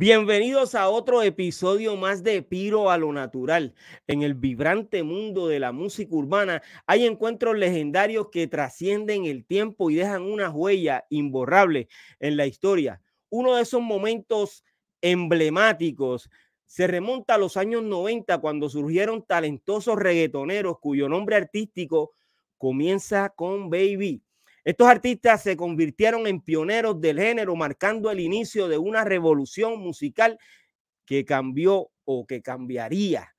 Bienvenidos a otro episodio más de Piro a lo Natural. En el vibrante mundo de la música urbana hay encuentros legendarios que trascienden el tiempo y dejan una huella imborrable en la historia. Uno de esos momentos emblemáticos se remonta a los años 90 cuando surgieron talentosos reggaetoneros cuyo nombre artístico comienza con Baby. Estos artistas se convirtieron en pioneros del género, marcando el inicio de una revolución musical que cambió o que cambiaría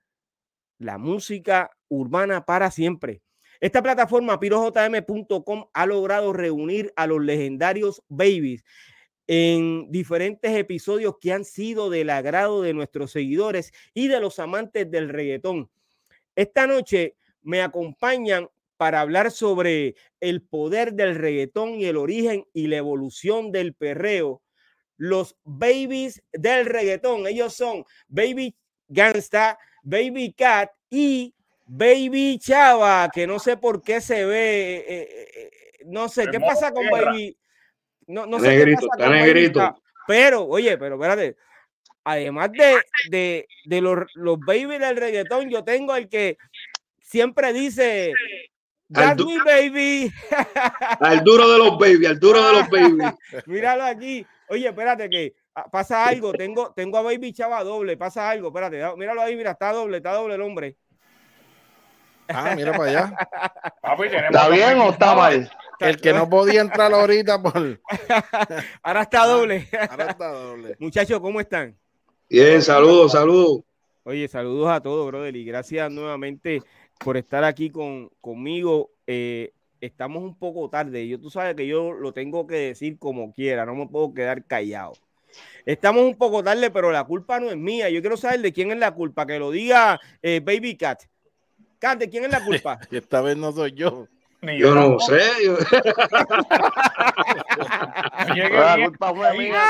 la música urbana para siempre. Esta plataforma pirojm.com ha logrado reunir a los legendarios babies en diferentes episodios que han sido del agrado de nuestros seguidores y de los amantes del reggaetón. Esta noche me acompañan para hablar sobre el poder del reggaetón y el origen y la evolución del perreo. Los babies del reggaetón, ellos son Baby Gangsta, Baby Cat y Baby Chava, que no sé por qué se ve, eh, eh, eh, no sé qué pasa con Baby. No, no sé negrito, qué pasa negrito. pero, oye, pero espérate, además de, de, de los, los babies del reggaetón, yo tengo el que siempre dice That's me, baby. Al duro de los baby, al duro de los baby. Míralo aquí. Oye, espérate que ah, pasa algo. Tengo, tengo a Baby Chava doble. Pasa algo. Espérate, míralo ahí. Mira, está doble, está doble el hombre. Ah, mira para allá. ¿Está bien o está mal? El que no podía entrar ahorita por. Ahora está doble. Ahora está doble. Muchachos, ¿cómo están? Bien, saludos, saludos. Oye, saludos a todos, brother, y gracias nuevamente por estar aquí con, conmigo. Eh, estamos un poco tarde. Yo, tú sabes que yo lo tengo que decir como quiera, no me puedo quedar callado. Estamos un poco tarde, pero la culpa no es mía. Yo quiero saber de quién es la culpa. Que lo diga eh, Baby Cat. Cat, ¿de quién es la culpa? esta vez no soy yo. yo, no sé. la culpa fue mía,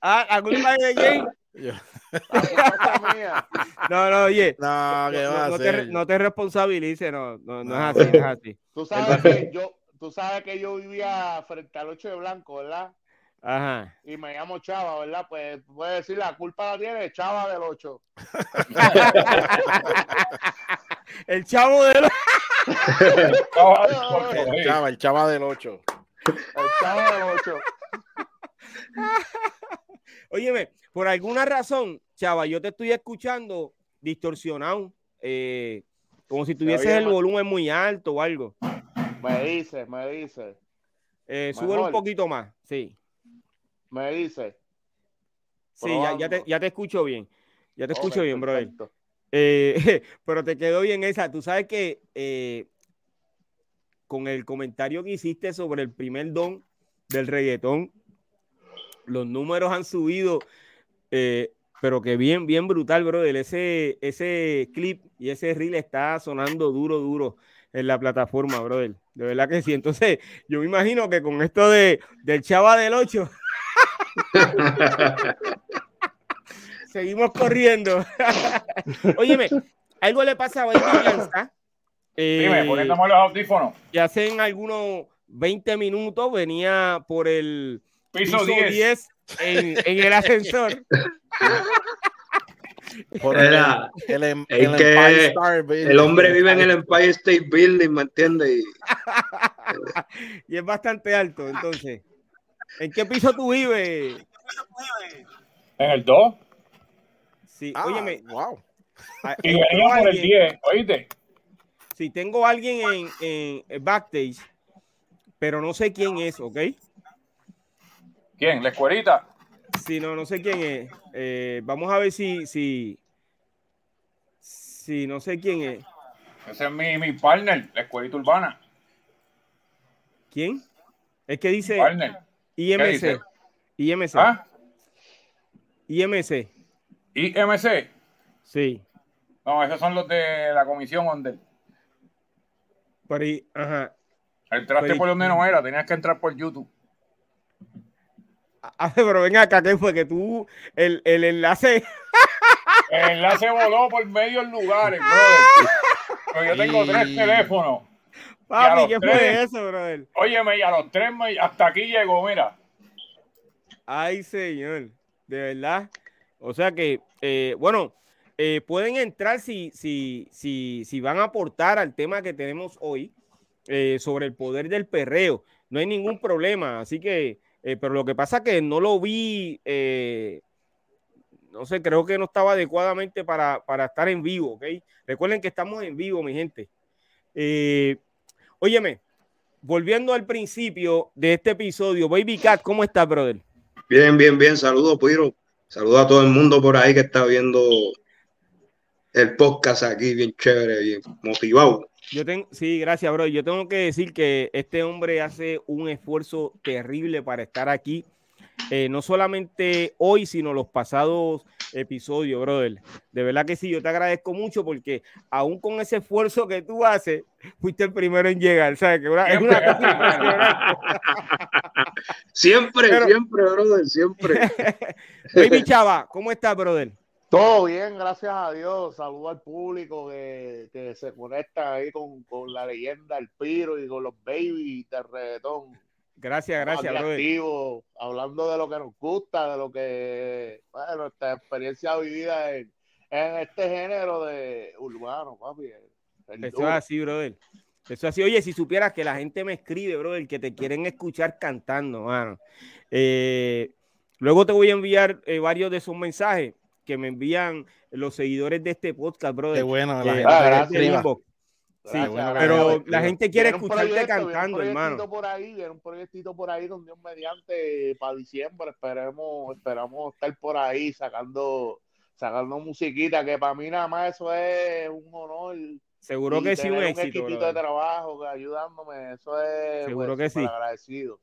Ah, la culpa es de quién? no, no, oye. No, no, te, no, te, responsabilices, no, no, no, es así, no es así. Tú sabes que yo, tú sabes que yo vivía frente al 8 de blanco, ¿verdad? Ajá. Y me llamo Chava, ¿verdad? Pues puede decir la culpa la tiene Chava del 8. el chavo del el chava, el chava del 8. El chava del 8. Óyeme, por alguna razón, chava, yo te estoy escuchando distorsionado, eh, como si tuvieses el volumen muy alto o algo. Me dice, me dice. Eh, sube un poquito más, sí. Me dice. Sí, ya, te, ya, te, escucho bien. Ya te escucho bien, brother. Eh, pero te quedó bien esa. Tú sabes que eh, con el comentario que hiciste sobre el primer don del reggaetón, los números han subido eh, pero que bien, bien brutal, brother. Ese, ese clip y ese reel está sonando duro, duro en la plataforma, brother. De verdad que sí. Entonces, yo me imagino que con esto de, del Chava del 8, seguimos corriendo. Óyeme, algo le pasa a Baby Eh, Dime, poniéndome los audífonos. Y hace algunos 20 minutos venía por el piso, 10 en, el ascensor. el, em, el, hombre vive en el Empire State Building, ¿me entiendes? Y, es bastante alto, entonces. ¿En qué piso tú vives? En el 2. Sí, ah, óyeme. Wow. Y venía por el 10, oíste. Sí, tengo a alguien en, en backstage, pero no sé quién es, ¿ok? ¿Quién? ¿La escuelita? Sí, no, no sé quién es. Eh, vamos a ver si, si, si no sé quién es. Ese es mi, mi partner, la escuelita urbana. ¿Quién? Es que dice partner. IMC. Dice? IMC. ¿Ah? IMC. IMC. Sí. No, esos son los de la comisión Onder. Por ahí, ajá. Entraste por donde no era, tenías que entrar por YouTube. Pero ven acá, ¿qué fue? Que tú, el, el enlace. El enlace voló por medios lugares, brother. Pero yo tengo tres teléfonos. Papi, ¿qué fue eso, brother? Óyeme, y a los tres, hasta aquí llegó, mira. Ay, señor. de verdad. O sea que, eh, bueno, eh, pueden entrar si, si, si, si van a aportar al tema que tenemos hoy eh, sobre el poder del perreo. No hay ningún problema, así que, pero lo que pasa es que no lo vi, no sé, creo que no estaba adecuadamente para, para, estar en vivo, ¿ok? Recuerden que estamos en vivo, mi gente. óyeme, volviendo al principio de este episodio, Baby Cat, ¿cómo estás, brother? Bien, bien, bien. Saludos, Piro. Saludos a todo el mundo por ahí que está viendo el podcast aquí, bien chévere, bien motivado. Yo tengo, sí, gracias, bro. Yo tengo que decir que este hombre hace un esfuerzo terrible para estar aquí. Eh, no solamente hoy, sino los pasados episodio, brother. De verdad que sí, yo te agradezco mucho porque aún con ese esfuerzo que tú haces, fuiste el primero en llegar, ¿sabes? Que una, es una Siempre, siempre, brother, siempre. Baby Chava, ¿cómo estás, brother? Todo bien, gracias a Dios. Saludo al público que, que se conecta ahí con, con, la leyenda, el Piro y con los babies de reggaetón. Gracias, gracias, activo, hablando de lo que nos gusta, de lo que, bueno, nuestra experiencia vivida en, en este género de urbano, papi. Eso es así, brother. Eso es así. Oye, si supieras que la gente me escribe, brother, que te quieren escuchar cantando, mano. Eh, luego te voy a enviar eh, varios de esos mensajes que me envían los seguidores de este podcast, brother. Qué bueno, la eh, gente. Sí, pero la gente quiere escucharte cantando, hermano. Por ahí, viene un proyectito por ahí donde un mediante para diciembre esperemos, esperamos estar por ahí sacando, sacando musiquita, que para mí nada más eso es un honor. Seguro que sí, un éxito. Un de trabajo ayudándome, eso es Seguro pues, que sí. agradecido.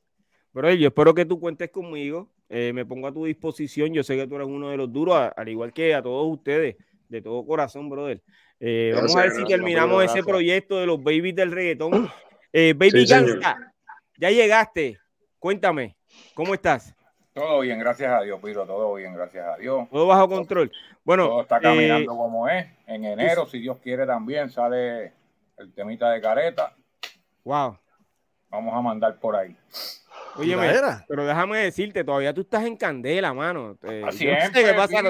Pero yo espero que tú cuentes conmigo, eh, me pongo a tu disposición, yo sé que tú eres uno de los duros, al igual que a todos ustedes, de todo corazón, brother. Eh, vamos a ver si terminamos ese proyecto de los babies del reggaetón. Eh, Baby sí, ya llegaste. Cuéntame, ¿cómo estás? Todo bien, gracias a Dios, Piro, todo bien, gracias a Dios. Todo bajo control. Bueno, todo está caminando eh, como es. En enero, si Dios quiere, también sale el temita de careta. Wow. Vamos a mandar por ahí. Oye, pero déjame decirte, todavía tú estás en candela, mano. Así es, qué pasa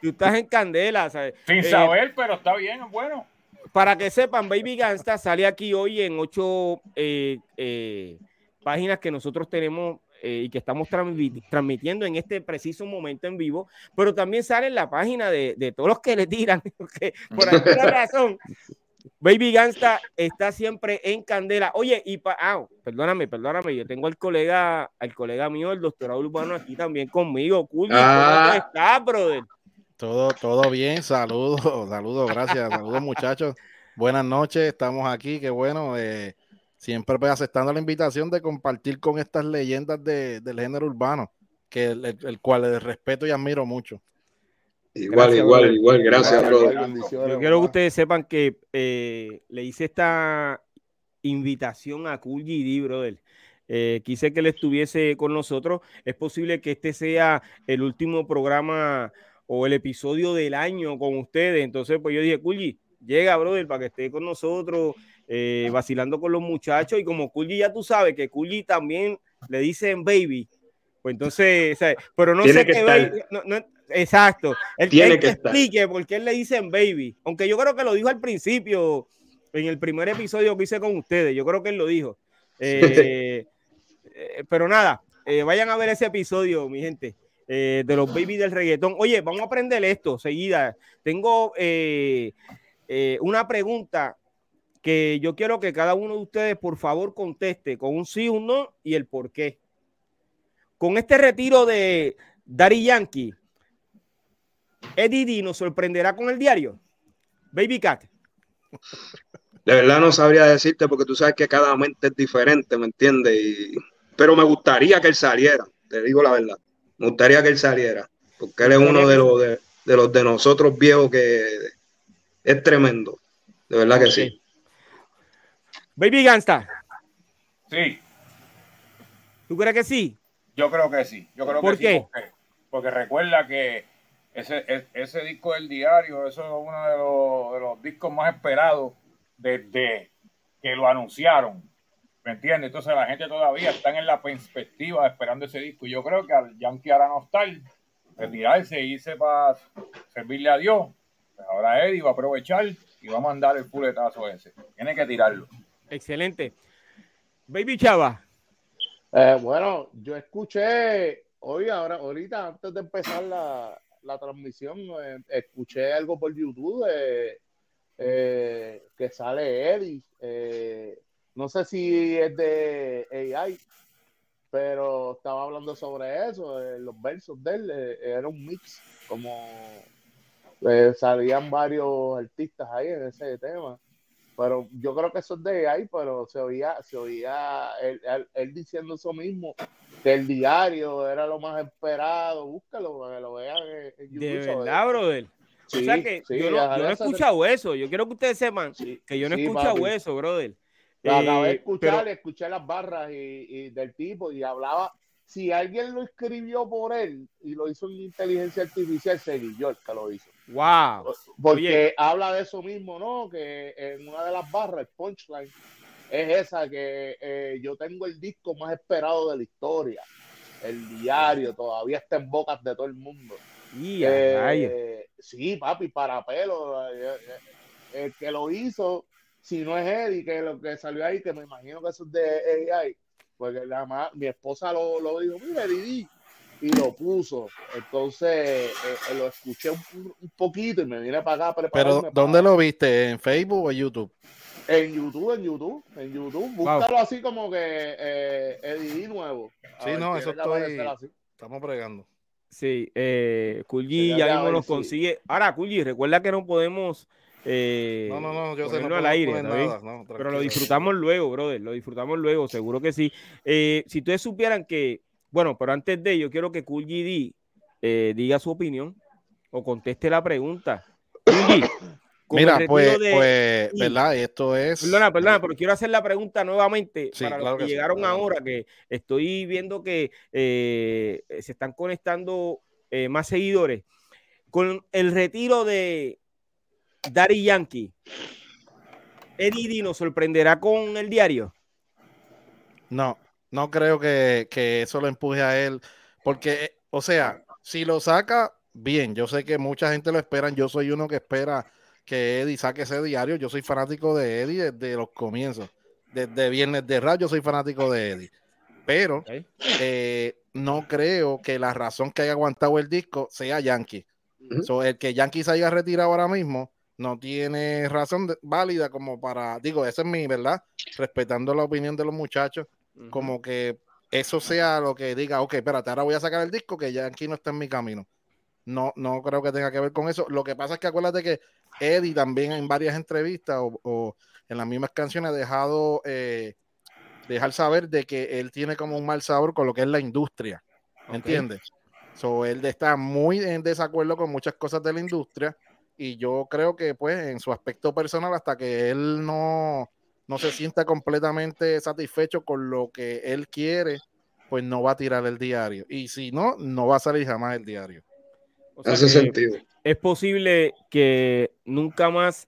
Tú estás en candela, ¿sabes? Sin eh, saber, pero está bien, es bueno. Para que sepan, Baby Gangsta sale aquí hoy en ocho eh, eh, páginas que nosotros tenemos y que estamos transmitiendo en este preciso momento en vivo, pero también sale en la página de, de todos los que le tiran, por alguna razón Baby Gangsta está siempre en candela. Oye, y ah, perdóname, perdóname, yo tengo al colega, al colega mío, el doctor Urbano, aquí también conmigo. ¿Cómo ah. estás, brother? Todo, todo bien, saludos, saludos, gracias, saludos muchachos. Buenas noches, estamos aquí, qué bueno. Eh, siempre pues, aceptando la invitación de compartir con estas leyendas del género urbano, que el cual les respeto y admiro mucho. Igual, igual, igual. Gracias, Yo quiero que ustedes sepan que eh, le hice esta invitación a Cool GD, brother. Eh, quise que él estuviese con nosotros. Es posible que este sea el último programa o el episodio del año con ustedes. Entonces, pues yo dije, Kulji, llega, brother, para que esté con nosotros, eh, vacilando con los muchachos. Y como Kulji ya tú sabes que Kulji también le dicen baby, pues entonces, pero no sé qué, no, Exacto. Él, Tiene que, explique por qué le dicen baby. Aunque yo creo que lo dijo al principio, en el primer episodio que hice con ustedes. Yo creo que él lo dijo. Eh, eh, pero nada, eh, vayan a ver ese episodio, mi gente, de los babies del reggaetón. Oye, vamos a aprender esto seguida. Tengo una pregunta que yo quiero que cada uno de ustedes, por favor, conteste con un sí, un no y el por qué. Con este retiro de Dari Yankee, Eddie nos sorprenderá con el diario. Baby Cat. De verdad no sabría decirte porque tú sabes que cada mente es diferente, ¿me entiendes? Pero me gustaría que él saliera, te digo la verdad. Me gustaría que él saliera, porque él es uno de los de, los de nosotros viejos que es tremendo. De verdad que sí. Baby Gangsta. Sí. ¿Tú crees que sí? Yo creo que sí. Yo creo ¿Por que qué? Sí porque recuerda que ese, ese disco del diario, eso es uno de los, de los discos más esperados desde que lo anunciaron. ¿Me entiendes? Entonces la gente todavía está en la perspectiva esperando ese disco. Y yo creo que al Yankee Aranostal retirarse e irse para servirle a Dios, pues ahora Eddie va a aprovechar y va a mandar el fuletazo ese. Tiene que tirarlo. Excelente. Baby Chava. Eh, bueno, yo escuché hoy, ahora, ahorita, antes de empezar la, la transmisión, eh, escuché algo por YouTube de, eh, que sale Eddie. Eh, no sé si es de AI, pero estaba hablando sobre eso, eh, los versos de él, eh, era un mix, como eh, salían varios artistas ahí en ese tema. Pero yo creo que eso es de AI, pero se oía, se oía él- él diciendo eso mismo, que el diario era lo más esperado. Búscalo para que lo vean en, en YouTube. De verdad, brother. Sí, o sea que sí, yo no, yo no he escuchado eso. Yo quiero que ustedes sepan sí, que yo no he escuchado papi. eso, brother. Lo acabé de Eh, escuchar, pero- escuché las barras y, y del tipo y hablaba. Si alguien lo escribió por él y lo hizo en inteligencia artificial, seguí yo el que lo hizo. wow. Porque Oye. habla de eso mismo, ¿no? Que en una de las barras, el punchline, es esa que eh, yo tengo el disco más esperado de la historia. El diario todavía está en bocas de todo el mundo. Y Eh, sí, papi, para pelo. eh, eh, El que lo hizo, si no es Eddie, que lo que salió ahí, que me imagino que eso es de AI, porque la ma- mi esposa lo, lo dijo, mira, Didi, y lo puso. Entonces eh, eh, lo escuché un, un poquito y me vine para acá a prepararme. Pero, ¿dónde lo viste? ¿En Facebook o en YouTube? En YouTube, en YouTube, en YouTube. Búscalo así como que eh, Eddie nuevo. A Sí, ver, no, eso estoy-. Estamos bregando. Sí, eh, Kulji Ya, mismo si- consigue. Ahora, Kulji, recuerda que no podemos eh, No, no, no, yo sé, no al aire, no, Pero lo disfrutamos luego, brother. Lo disfrutamos luego, seguro que sí. Eh, si ustedes supieran que, bueno, pero antes de ello, quiero que GD eh, diga su opinión o conteste la pregunta. El Mira, pues, de- pues. ¿verdad? Esto es. Perdona, perdona, pero quiero hacer la pregunta nuevamente Sí, para claro los que, que sí, llegaron ahora, que estoy viendo que eh, se están conectando eh, más seguidores. Con el retiro de Daddy Yankee, Eddie nos sorprenderá con el diario. No, no creo que, que eso lo empuje a él. Porque, o sea, si lo saca, bien. Yo sé que mucha gente lo espera. Yo soy uno que espera que Eddie saque ese diario. Yo soy fanático de Eddie desde los comienzos. Desde Viernes de Rap, yo soy fanático de Eddie. Pero eh, no creo que la razón que haya aguantado el disco sea Yankee. So, el que Yankee se haya retirado ahora mismo no tiene razón de- válida como para, digo, esa es mi verdad, respetando la opinión de los muchachos, como que eso sea lo que diga, ok, espérate, ahora voy a sacar el disco que Yankee no está en mi camino. No, no creo que tenga que ver con eso. Lo que pasa es que acuérdate que Eddie también en varias entrevistas o, o en las mismas canciones ha dejado eh, dejar saber de que él tiene como un mal sabor con lo que es la industria. ¿Me entiendes? So, él está muy en desacuerdo con muchas cosas de la industria y yo creo que pues en su aspecto personal hasta que él no, no se sienta completamente satisfecho con lo que él quiere, pues no va a tirar el diario. Y si no, no va a salir jamás el diario. O sea Hace que sentido. es posible que nunca más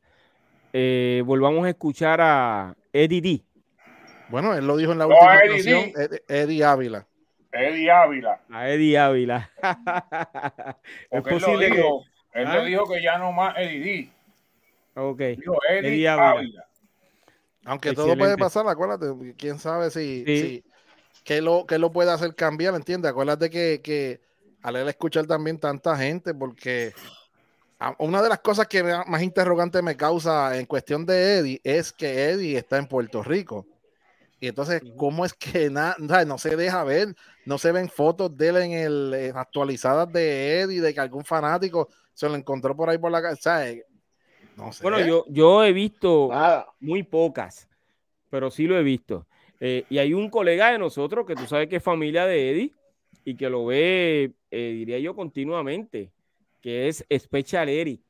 eh, volvamos a escuchar a Eddie D. Bueno, él lo dijo en la No, última Eddie canción. Ed- Eddie Ávila. Eddie Ávila. A Eddie Ávila. es Porque él lo posible que. dijo, él ¿Ah? lo dijo que ya no más Eddie D. Ok. Dijo Eddie, Eddie Ávila. Ávila. Aunque todo puede pasar, acuérdate, quién sabe si, Sí. si lo, qué lo puede hacer cambiar, ¿entiendes? Acuérdate que, que al él escuchar también tanta gente, porque una de las cosas que me- más interrogante me causa en cuestión de Eddie es que Eddie está en Puerto Rico. Y entonces. ¿cómo es que na- na- no se deja ver? No se ven fotos de él en el en actualizadas de Eddie, de que algún fanático se lo encontró por ahí por la casa. ¿sabes? No sé. Bueno, yo, yo he visto Nada. muy pocas, pero sí lo he visto. Eh, y hay un colega de nosotros que tú sabes que es familia de Eddie y que lo ve, eh, diría yo, continuamente, que es Special Eri.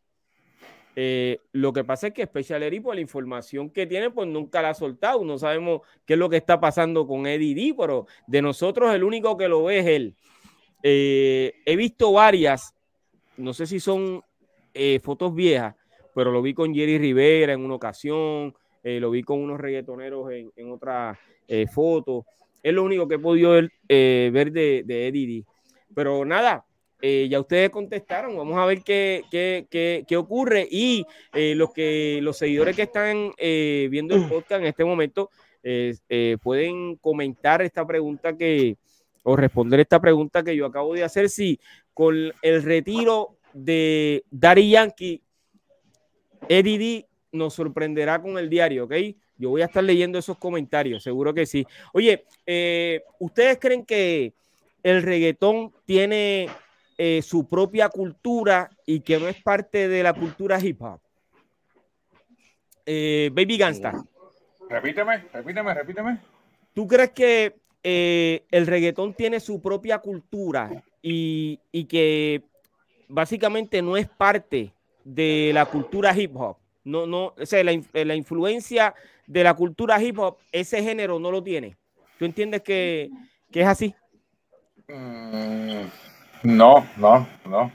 Eh, lo que pasa es que Special Eri, por la información que tiene, pues nunca la ha soltado. No sabemos qué es lo que está pasando con Eddie D, pero de nosotros el único que lo ve es él. Eh, he visto varias, no sé si son fotos viejas, pero lo vi con Jerry Rivera en una ocasión, lo vi con unos reggaetoneros en, otra foto. Es lo único que he podido ver, ver de, de Eddie D. Pero nada, eh, ya ustedes contestaron, vamos a ver qué, qué, qué, ocurre y eh, los, que, los seguidores que están eh, viendo el podcast en este momento pueden comentar esta pregunta que, o responder esta pregunta que yo acabo de hacer, si con el retiro de Dari Yankee, Eddie nos sorprenderá con el diario, ¿ok? Yo voy a estar leyendo esos comentarios, seguro que sí. Oye, ¿ustedes creen que el reggaetón tiene eh, su propia cultura y que no es parte de la cultura hip hop. Eh, Baby Gangsta. Repíteme, repíteme, repíteme. ¿Tú crees que eh, el reggaetón tiene su propia cultura y, que básicamente no es parte de la cultura hip hop? No, no, o sea, la, influencia de la cultura hip hop, ese género no lo tiene. ¿Tú entiendes que, es así? Mm, no, no, no.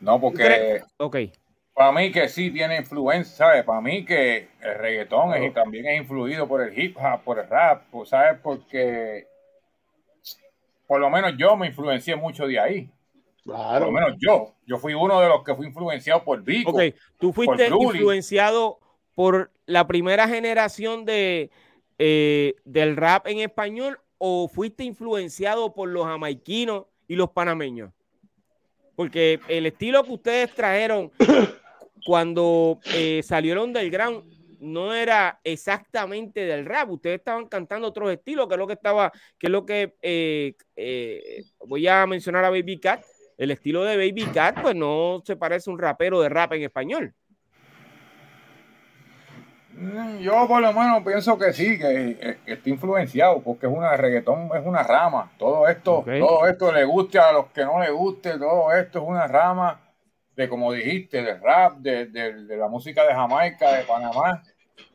No, porque. Ok. Para mí que sí tiene influencia, ¿sabes? Para mí que el reggaetón es, y también es influido por el hip hop, por el rap, pues, ¿sabes? Porque por lo menos yo me influencié mucho de ahí. Claro. Por lo menos yo. Yo fui uno de los que fui influenciado por Vico. Ok, tú fuiste influenciado por la primera generación de, eh, del rap en español o fuiste influenciado por los jamaiquinos y los panameños. Porque el estilo que ustedes trajeron cuando eh, salieron del ground no era exactamente del rap. Ustedes estaban cantando otros estilos, que es lo que estaba, que es lo que eh, eh, voy a mencionar a Baby Cat. El estilo de Baby Cat, pues no se parece a un rapero de rap en español. Mm, yo por lo menos pienso que sí, que, está influenciado, porque es una reggaetón, es una rama. Todo esto, todo esto le guste a los que no le guste, todo esto es una rama de como dijiste, del rap, de, la música de Jamaica, de Panamá.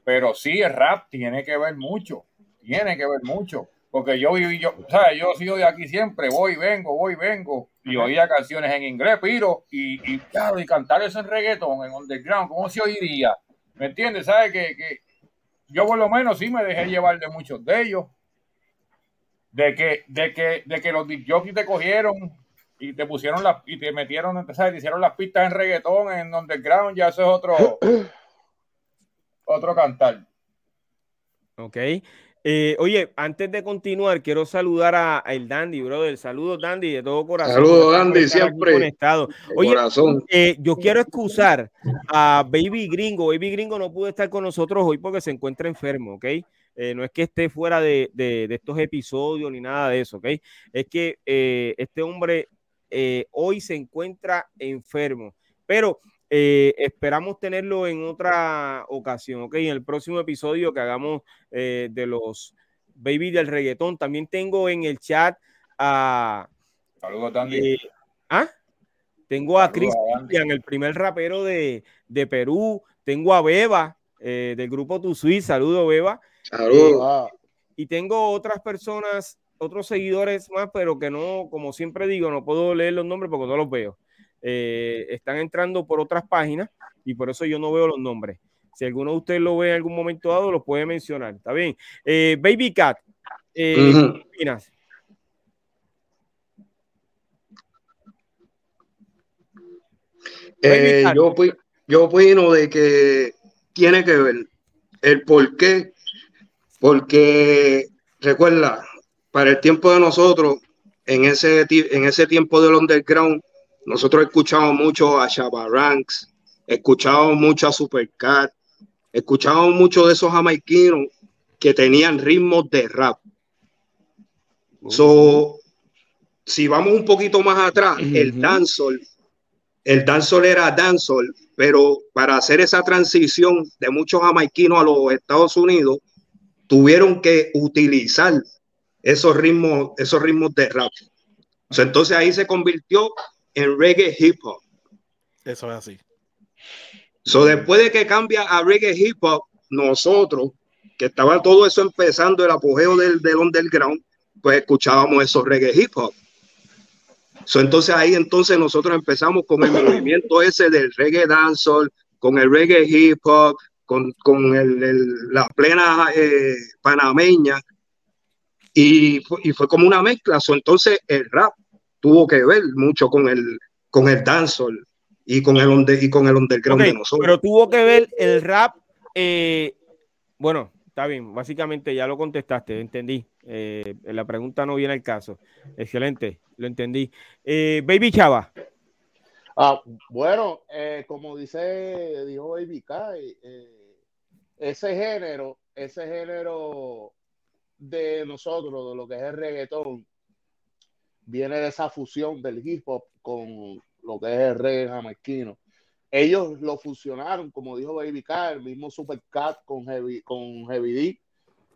Pero sí, el rap tiene que ver mucho, tiene que ver mucho. Porque yo viví, yo, ¿sabes? Yo sigo de aquí siempre, voy, vengo, voy, vengo. Y oía canciones en inglés, piro, y, y claro, y cantar eso en reggaetón, en underground, ¿cómo se oiría? ¿Me entiendes? ¿Sabes? Que, que, yo por lo menos sí me dejé llevar de muchos de ellos. De que, de que, de que los jockeys te cogieron y te pusieron las y te metieron, ¿sabes? Te hicieron las pistas en reggaetón, en underground, ya eso es otro, otro cantar. Ok. Eh, oye, antes de continuar, quiero saludar a, el Dandy, brother. Saludos, Dandy, de todo corazón. Saludos, Dandy, siempre. Conectado. Oye, eh, yo quiero excusar a Baby Gringo. Baby Gringo no pudo estar con nosotros hoy porque se encuentra enfermo, ¿ok? Eh, no es que esté fuera de, estos episodios ni nada de eso, ¿ok? Es que este hombre hoy se encuentra enfermo. Pero eh, esperamos tenerlo en otra ocasión, ¿ok? En el próximo episodio que hagamos eh, de los Baby del reggaetón. También tengo en el chat a... Saludos, Tandy. Eh, ¿Ah? Tengo a Cristian, el primer rapero de, Perú. Tengo a Beba, del grupo Tu Sweet. Saludos, Beba. Saludos. y tengo otras personas, otros seguidores más, pero que no, como siempre digo, no puedo leer los nombres porque no los veo. Eh, están entrando por otras páginas y por eso yo no veo los nombres. Si alguno de ustedes lo ve en algún momento dado, lo puede mencionar. ¿Está bien? Eh, Baby Cat, eh, ¿qué opinas? yo, yo opino de que tiene que ver el por qué, porque recuerda, para el tiempo de nosotros, en ese, en ese tiempo del underground, nosotros escuchamos mucho a Shabba Ranks, escuchamos mucho a Supercat, escuchamos mucho de esos jamaiquinos que tenían ritmos de rap. So, si vamos un poquito más atrás, el dancehall, el dancehall era dancehall, pero para hacer esa transición de muchos jamaiquinos a los Estados Unidos, tuvieron que utilizar esos ritmos, esos ritmos de rap. entonces ahí se convirtió en reggae hip hop. Eso es así. So, después de que cambia a reggae hip hop, nosotros, que estaba todo eso empezando, el apogeo del, del underground, pues escuchábamos esos reggae hip hop. So, entonces ahí entonces nosotros empezamos con el movimiento ese del reggae dancehall, con el reggae hip hop, con, con el, la plena eh, panameña, y, y, fue como una mezcla. So, entonces el rap tuvo que ver mucho con el, con el dancehall y con el, y con el underground de nosotros. Pero tuvo que ver el rap, eh, bueno, está bien, básicamente ya lo contestaste, entendí. Eh, la pregunta no viene al caso. Excelente, lo entendí. Eh, Baby Chava. Ah, bueno, como dice, dijo Baby Kai, ese género, ese género de nosotros, de lo que es el reggaetón, viene de esa fusión del hip hop con lo que es el. Ellos lo fusionaron, como dijo Baby K, el mismo Supercat con Heavy, con Heavy D.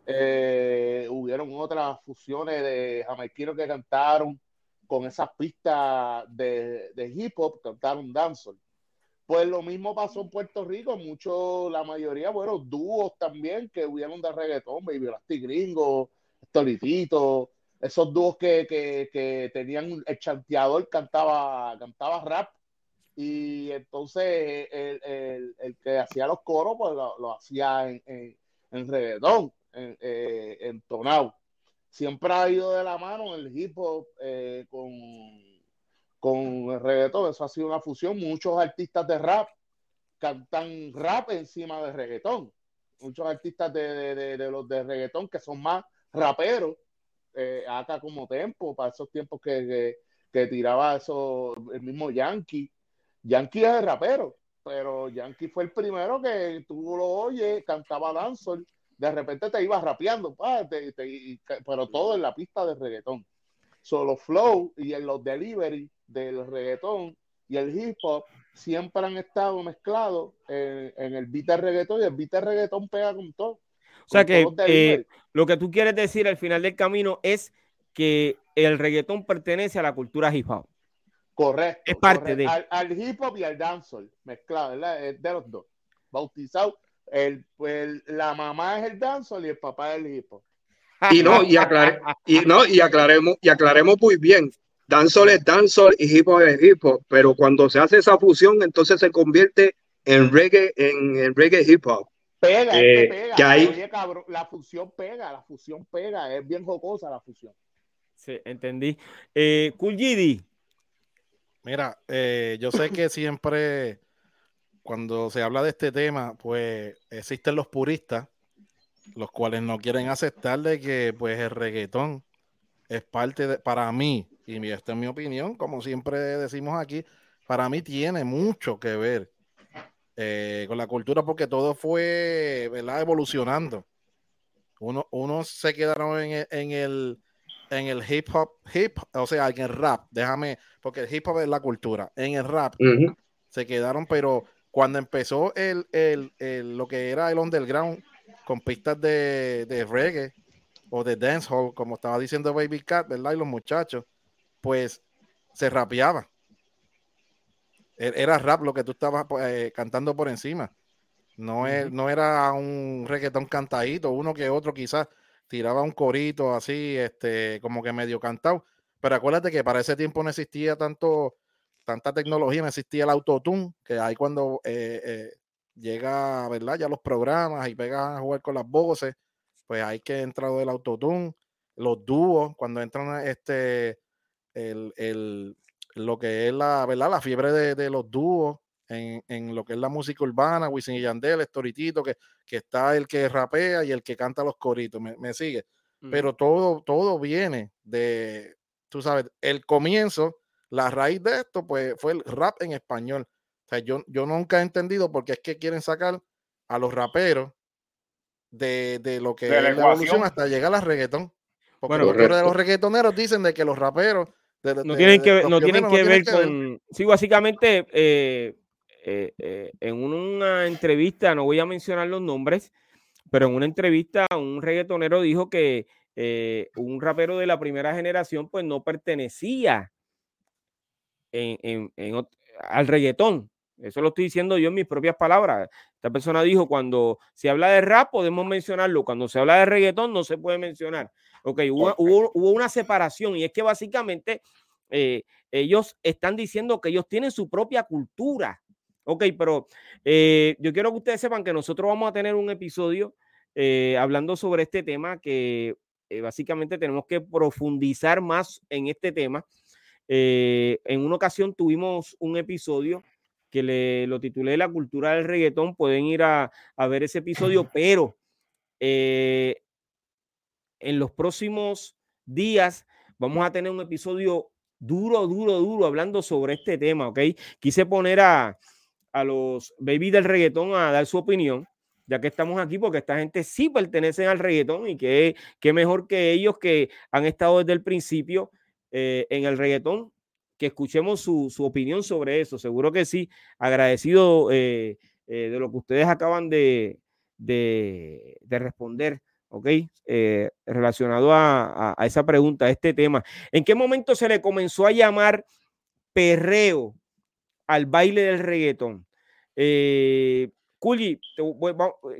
Eh, hubieron otras fusiones de jamaiquinos que cantaron con esas pistas de, de hip hop, cantaron dancehall. Pues lo mismo pasó en Puerto Rico, muchos, la mayoría, bueno, dúos también que hubieron de reggaetón, Baby Lasty Gringo, Storitito, esos dúos que, que, que, tenían, el chanteador cantaba, cantaba rap y entonces el, el, el que hacía los coros pues lo, hacía en, en, en reggaetón, en, eh, entonado. Siempre ha ido de la mano el hip hop eh, con con el reggaetón. Eso ha sido una fusión. Muchos artistas de rap cantan rap encima de reggaetón. Muchos artistas de, los de reggaetón que son más raperos, eh, como Tempo, para esos tiempos que, tiraba eso, el mismo Yankee. Yankee es el rapero, pero Yankee fue el primero que tú lo oyes, cantaba dancehall, de repente te ibas rapeando, pero todo en la pista de reggaetón. Solo flow y en los delivery del reggaetón y el hip hop siempre han estado mezclados en, el beat de reggaetón y el beat de reggaetón pega con todo. O sea que eh, lo que tú quieres decir al final del camino es que el reggaetón pertenece a la cultura hip hop. Correcto. Es parte de. Al, hip hop y al dancehall, mezclado, ¿verdad? de los dos. Bautizado. El, pues, la mamá es el dancehall y el papá es el hip hop. Y no, y, y, no, y aclaremos, y aclaremos muy bien dancehall es dancehall y hip hop es hip hop, pero cuando se hace esa fusión, entonces se convierte en reggae, en, reggae hip hop. Pega, eh, pega. Que Oye, cabrón, la fusión pega, la fusión pega, es bien jocosa la fusión. Sí, entendí. Eh, GD. Mira, eh, yo sé que siempre cuando se habla de este tema, pues existen los puristas, los cuales no quieren aceptar de que pues el reggaetón es parte de, para mí, y esta es mi opinión, como siempre decimos aquí, para mí tiene mucho que ver eh, con la cultura porque todo fue ¿verdad? evolucionando. Uno, unos se quedaron en el, en el, en el hip hop, hip, o sea, en el rap, déjame, porque el hip hop es la cultura, en el rap se quedaron, pero cuando empezó el, el, el, lo que era el underground con pistas de, de reggae o de dancehall, como estaba diciendo Baby Cat, ¿verdad? Y los muchachos, pues se rapeaba. E-, era rap lo que tú estabas pues, eh, cantando por encima. No, no era un reggaetón cantadito, uno que otro quizás tiraba un corito así, este, como que medio cantado. Pero acuérdate que para ese tiempo no existía tanto, tanta tecnología, no existía el autotune, que ahí cuando eh, eh, llega, ¿verdad? Ya los programas y pegan a jugar con las voces, pues hay que entrar del autotune, los dúos, cuando entran este el, lo que es la, ¿verdad? la fiebre de, los dúos en, lo que es la música urbana, Wisin y Yandel, Storitito, que, que está el que rapea y el que canta los coritos, me, sigue. Pero todo, todo viene de, tú sabes, el comienzo, la raíz de esto, pues fue el rap en español. O sea, yo, yo nunca he entendido por qué es que quieren sacar a los raperos de, lo que es la evolución hasta llegar al reggaetón. Porque bueno, de los reggaetoneros dicen de que los raperos no tienen que, no tienen que ver con. Sí, básicamente, eh, eh, eh, en una entrevista, no voy a mencionar los nombres, pero en una entrevista, un reggaetonero dijo que un rapero de la primera generación, pues no pertenecía al reggaetón. Eso lo estoy diciendo yo en mis propias palabras. Esta persona dijo, cuando se habla de rap podemos mencionarlo, cuando se habla de reggaetón no se puede mencionar. Ok, hubo, una separación y es que básicamente eh, ellos están diciendo que ellos tienen su propia cultura. Ok, pero eh, yo quiero que ustedes sepan que nosotros vamos a tener un episodio eh, hablando sobre este tema que básicamente tenemos que profundizar más en este tema en una ocasión tuvimos un episodio que le, lo titulé La cultura del reggaetón. Pueden ir a, ver ese episodio, pero eh, en los próximos días vamos a tener un episodio duro, duro, duro hablando sobre este tema, ¿ok? Quise poner a, a los baby del reggaetón a dar su opinión ya que estamos aquí, porque esta gente sí pertenece al reggaetón y que, mejor que ellos que han estado desde el principio eh, en el reggaetón, que escuchemos su, opinión sobre eso. Seguro que sí, agradecido eh, eh, de lo que ustedes acaban de, de, responder. ¿Ok? relacionado a, a, esa pregunta, a este tema. ¿En qué momento se le comenzó a llamar perreo al baile del reggaetón? Eh, Culi,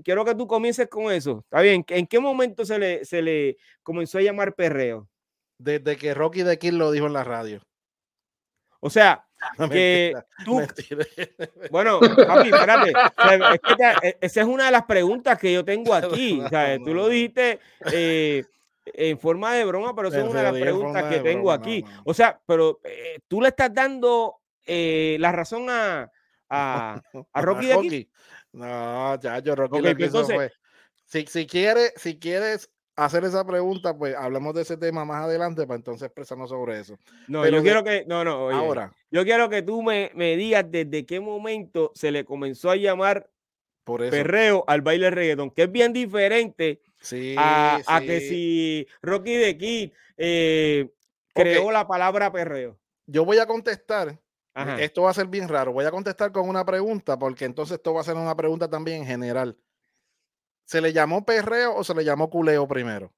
quiero que tú comiences con eso. ¿Está bien? ¿En qué momento se le, se le comenzó a llamar perreo? Desde que Rocky de Kid lo dijo en la radio. O sea, que tú. Bueno, papi, espérate. E, esa es una de las preguntas que yo tengo aquí. O sea, tú lo dijiste eh, en forma de broma, pero esa es una de las preguntas que tengo aquí. O sea, pero eh, tú le estás dando eh, la razón a, a, a Rocky de Kid. No, ya, yo Rocky okay, entonces, Si, si, quieres, si quieres hacer esa pregunta, pues hablamos de ese tema más adelante para entonces expresarnos sobre eso. No, yo quiero que, no, no, ahora. Yo quiero que tú me, me, digas desde qué momento se le comenzó a llamar por perreo al baile reggaetón, que es bien diferente a, a, que si Rocky de Kid eh, creó la palabra perreo. Yo voy a contestar esto va a ser bien raro. Voy a contestar con una pregunta, porque entonces esto va a ser una pregunta también en general. ¿Se le llamó perreo o se le llamó culeo primero?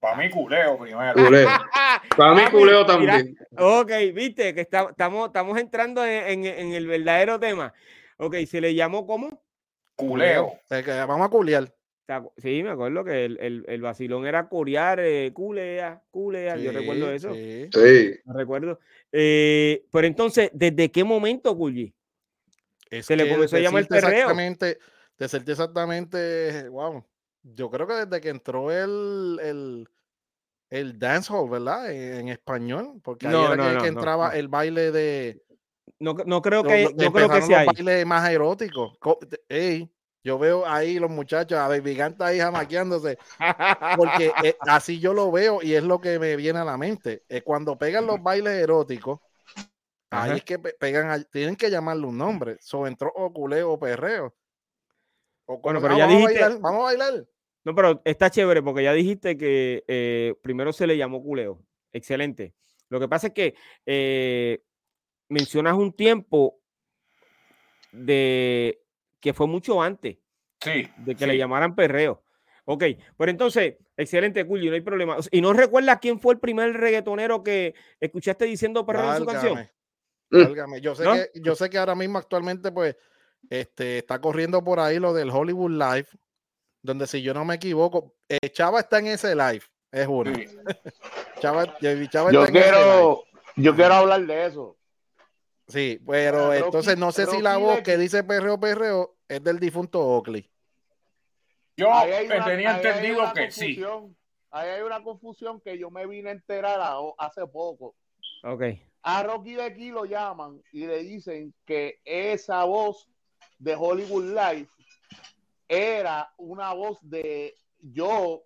Para mí culeo primero. Para mí culeo también. ok, viste que estamos, estamos entrando en, el verdadero tema. Ok, ¿se le llamó cómo? Culeo. vamos a culear. Sí, me acuerdo que el, el, vacilón era corear, eh, culea, culea, yo recuerdo eso. Sí. sí. recuerdo. Eh, pero entonces, ¿desde qué momento, Culli? Se le comenzó a llamar el perreo. Exactamente, decirte exactamente, wow. Yo creo que desde que entró el, el, el dancehall, ¿verdad? En, español, porque ahí era que, entraba el baile de. No, no creo que, no creo que sea. El baile más erótico. Ey, yo veo ahí los muchachos, a Baby Ganta ahí jamaqueándose, porque eh, así yo lo veo y es lo que me viene a la mente. Es cuando pegan los bailes eróticos, ahí es que pegan, tienen que llamarle un nombre. So entró o culeo o perreo. Bueno, pero ya dijiste. vamos a bailar. No, pero está chévere porque ya dijiste que eh, primero se le llamó culeo. Excelente. Lo que pasa es que eh, mencionas un tiempo de que fue mucho antes de que le llamaran perreo. Ok, pero entonces, excelente, Julio, no hay problema. ¿Y no recuerdas quién fue el primer reggaetonero que escuchaste diciendo perreo en su canción? Yo sé, que, yo sé que ahora mismo actualmente, pues, este, está corriendo por ahí lo del Hollywood Live, donde si yo no me equivoco, eh, Chava está en ese live, es uno. Chava, yo quiero, yo quiero hablar de eso. Sí, pero entonces no sé si la voz que dice perreo, perreo es del difunto Oakley. Yo tenía entendido que sí. Ahí hay una confusión que yo me vine a enterar hace poco. Ok. A Rocky de aquí lo llaman y le dicen que esa voz de Hollywood Life era una voz de yo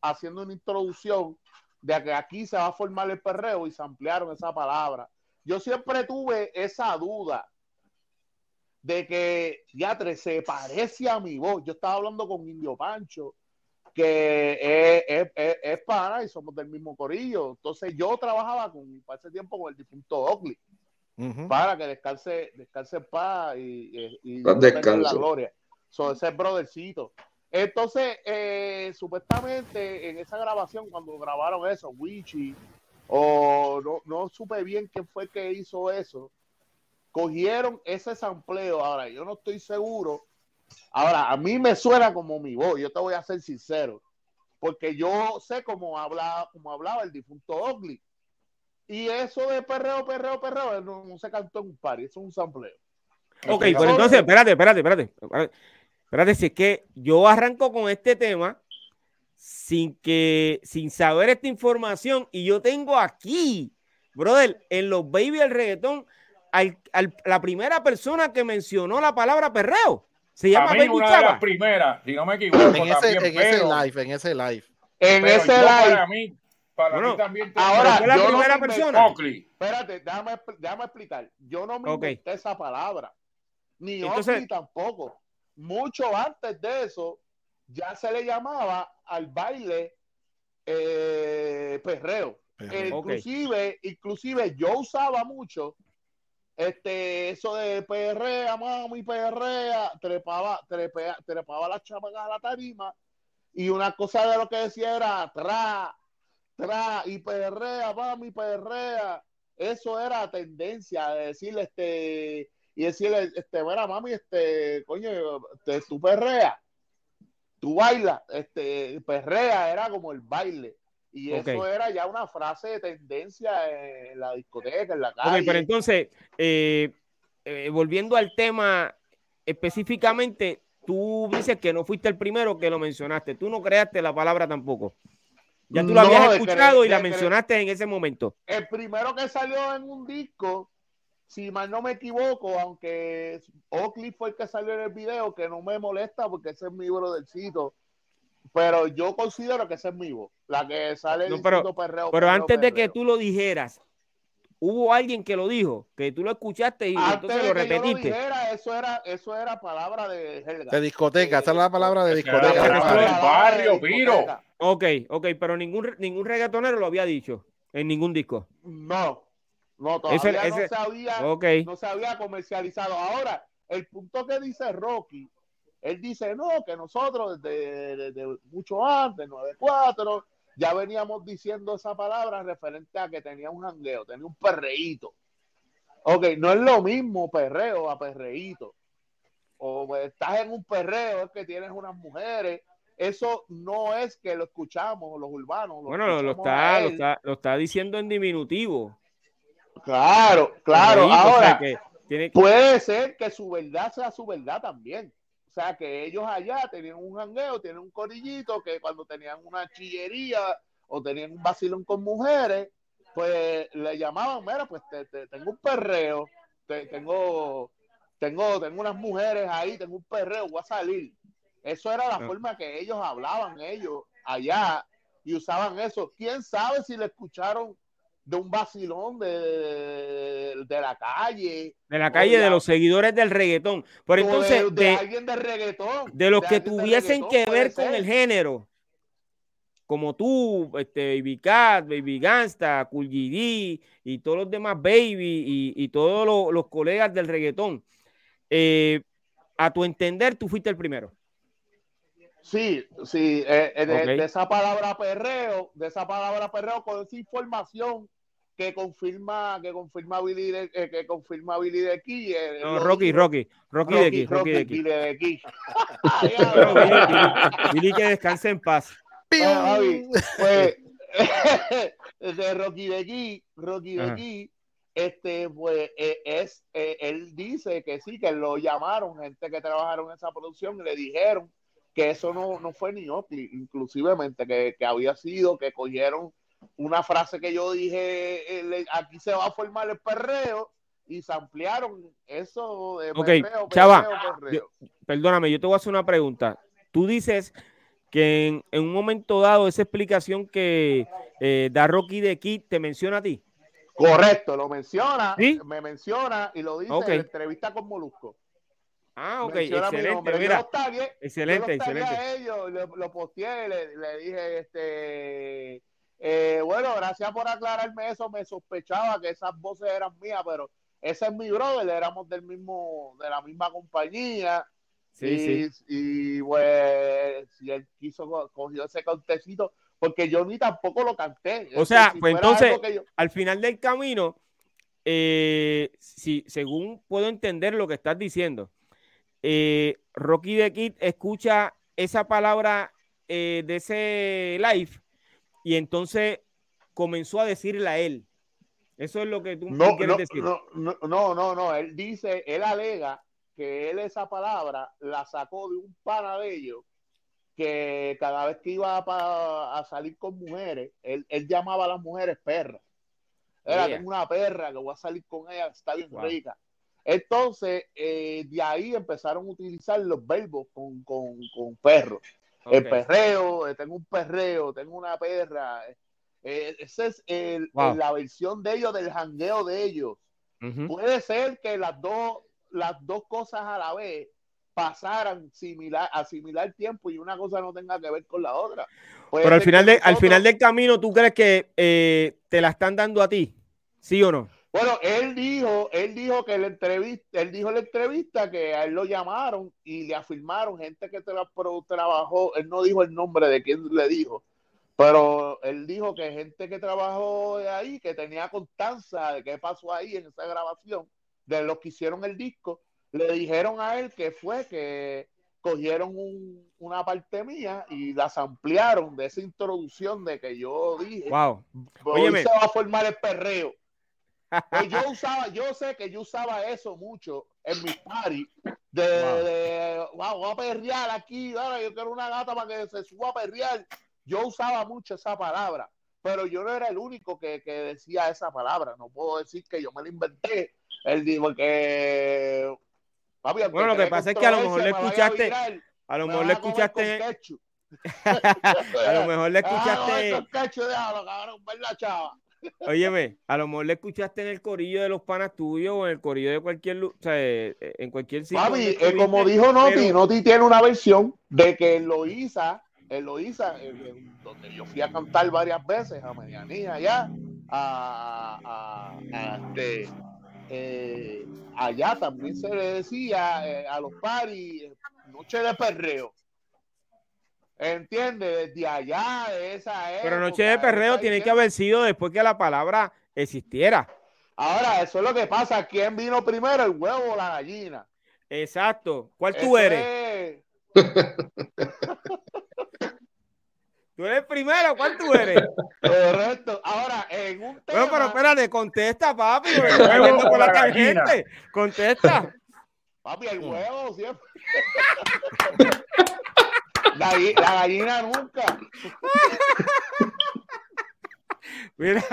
haciendo una introducción de que aquí se va a formar el perreo y se ampliaron esa palabra yo siempre tuve esa duda de que ya se parece a mi voz. Yo estaba hablando con Indio Pancho, que es, es, para y somos del mismo corillo. Entonces yo trabajaba con, para ese tiempo con el difunto Oakley, para que descanse, descanse en paz y, y, la gloria. So, ese brothercito. Entonces, eh, supuestamente en esa grabación, cuando grabaron eso, Wichi o no, no supe bien quién fue que hizo eso. Cogieron ese sampleo. Ahora, yo no estoy seguro. Ahora, a mí me suena como mi voz. Yo te voy a ser sincero. Porque yo sé cómo hablaba, cómo hablaba el difunto Oakley. Y eso de perreo, perreo, perreo, no, se cantó en un par, eso es un sampleo. Ok, pero entonces, espérate, espérate, espérate. Espérate, si es que yo arranco con este tema sin que, sin saber esta información, y yo tengo aquí brother, en los baby del reggaetón, al, la primera persona que mencionó la palabra perreo se llama Baby una De las primeras, si no me equivoco. En, ese, en ese live, en ese live. En ese live. Para mí, para mí también. Ahora, fue la primera persona. Espérate, déjame, déjame, explicar. Yo no me inventé esa palabra. Ni Entonces, tampoco. Mucho antes de eso, ya se le llamaba al baile eh, perreo. inclusive, inclusive yo usaba mucho este, eso de perrea, mami, perrea, trepaba, trepea, trepaba las chamacas a la tarima y una cosa de lo que decía era tra, tra, y perrea, mami, perrea. Eso era tendencia de decirle, este, y decirle, este, bueno, mami, este, coño, este, tú perrea, tú bailas, este, perrea era como el baile. Y eso era ya una frase de tendencia en la discoteca, en la calle. pero entonces, eh, eh, volviendo al tema específicamente, tú dices que no fuiste el primero que lo mencionaste. Tú no creaste la palabra tampoco. Ya tú la habías escuchado y la mencionaste en ese momento. El primero que salió en un disco, si mal no me equivoco, aunque Oakley fue el que salió en el video, que no me molesta porque ese es mi brodercito pero yo considero que ese es mi voz, la que sale no, pero, perreo, pero antes de que tú lo dijeras, hubo alguien que lo dijo, que tú lo escuchaste y entonces lo repetiste. eso era, eso era palabra de De discoteca, esa es la palabra de discoteca. del barrio, Piro. Ok, ok, pero ningún, ningún reggaetonero lo había dicho en ningún disco. No, no, todavía no, se había, no se había comercializado. Ahora, el punto que dice Rocky él dice, no, que nosotros desde, mucho antes, 9-4, ya veníamos diciendo esa palabra referente a que tenía un jangueo, tenía un perreíto. Ok, no es lo mismo perreo a perreíto. O pues, estás en un perreo, es que tienes unas mujeres. Eso no es que lo escuchamos los urbanos. bueno, lo está, lo está, lo, está, diciendo en diminutivo. Claro, claro. Ahora, puede ser que su verdad sea su verdad también. O sea, que ellos allá tenían un jangueo, tienen un corillito, que cuando tenían una chillería o tenían un vacilón con mujeres, pues le llamaban, mira, pues te, tengo un perreo, tengo, tengo, tengo unas mujeres ahí, tengo un perreo, voy a salir. Eso era la ah. forma que ellos hablaban, ellos allá, y usaban eso. ¿Quién sabe si le escucharon de un vacilón de, de, la calle. De la calle, de, los seguidores del reggaetón. Pero entonces, de, alguien de reggaetón. De los que tuviesen que ver con el género. Como tú, este, Baby Cat, Baby Gangsta, Cool GD y todos los demás Baby y, todos los, colegas del reggaetón. Eh, a tu entender, tú fuiste el primero. Sí, sí, eh, eh, de, esa palabra perreo, de esa palabra perreo, con esa información que confirma que confirma Billy de, eh, que confirma Billy de aquí. Eh, no, Rocky, Rocky, Rocky, de aquí, Rocky, de aquí. De aquí. Billy, que descanse en paz. pues, de Rocky de aquí, Rocky de aquí, este, pues, eh, es, él dice que sí, que lo llamaron, gente que trabajaron en esa producción, y le dijeron que eso no, no fue ni Oakley, inclusivemente, que, que había sido, que cogieron una frase que yo dije, eh, aquí se va a formar el perreo y se ampliaron eso de perreo, chava, perdóname, yo te voy a hacer una pregunta. Tú dices que en, un momento dado esa explicación que eh, da Rocky de Kid te menciona a ti. Correcto, lo menciona, me menciona y lo dice en la entrevista con Molusco. Ah, ok, excelente, mira. excelente, excelente. A ellos, lo, lo posteé, le, le, dije, este, eh, bueno, gracias por aclararme eso. Me sospechaba que esas voces eran mías, pero ese es mi brother, éramos del mismo, de la misma compañía. Sí, y, sí. y pues, si él quiso, cogió ese contecito, porque yo ni tampoco lo canté. O sea, pues entonces, al final del camino, eh, si, según puedo entender lo que estás diciendo, eh, Rocky de Kid escucha esa palabra de ese live y entonces comenzó a decirle a él. Eso es lo que tú no, quieres decir. No, no, no, no, él dice, él alega que él esa palabra la sacó de un pana de ellos que cada vez que iba a, salir con mujeres, él, llamaba a las mujeres perras. Era, tengo una perra que voy a salir con ella, está bien rica. Entonces, eh, de ahí empezaron a utilizar los verbos con, con, con perros. El perreo, eh, tengo un perreo, tengo una perra. Eh, esa es la versión de ellos, del jangueo de ellos. Puede ser que las dos, las dos cosas a la vez pasaran similar, a similar tiempo y una cosa no tenga que ver con la otra. Pero al final, de, al final del camino, ¿tú crees que te la están dando a ti? ¿Sí o no? Bueno, él dijo, él dijo que la entrevista, él dijo en la entrevista que a él lo llamaron y le afirmaron gente que trabajó, él no dijo el nombre de quién le dijo, pero él dijo que gente que trabajó ahí, que tenía constancia de qué pasó ahí en esa grabación, de los que hicieron el disco, le dijeron a él que fue que cogieron una parte mía y las ampliaron de esa introducción de que yo dije. Wow. Hoy se va a formar el perreo. Pues yo usaba, yo sé que yo usaba eso mucho en mis parties. De, wow. de, wow, voy a perrear aquí, ahora yo quiero una gata para que se suba a perrear. Yo usaba mucho esa palabra, pero yo no era el único que, que decía esa palabra. No puedo decir que yo me la inventé. Él dijo que. bueno, lo que pasa es que a lo mejor le escuchaste. A, lo mejor le escuchaste. a lo mejor le escuchaste. Ah, no, Óyeme, a lo mejor le escuchaste en el corillo de los panas tuyos o en el corillo de cualquier, o sea, eh, eh, en cualquier sitio. Papi, eh, como dijo Noti, Noti tiene una versión de que en Loíza, donde yo fui a cantar varias veces a medianía allá, a, este, allá también se le decía a los paris noche de perreo. ¿Entiende? Desde allá, de esa época, Pero Noche de Perreo tiene que haber sido después que la palabra existiera. Ahora, eso es lo que pasa. ¿Quién vino primero, el huevo o la gallina? Exacto. ¿Cuál tú eres? ¿Tú eres primero? ¿Cuál tú eres? Correcto. Ahora, en un tema... Bueno, pero espérate, contesta, papi. Me con la tangente. Contesta. Papi, el huevo siempre. La, gallina nunca. Mira,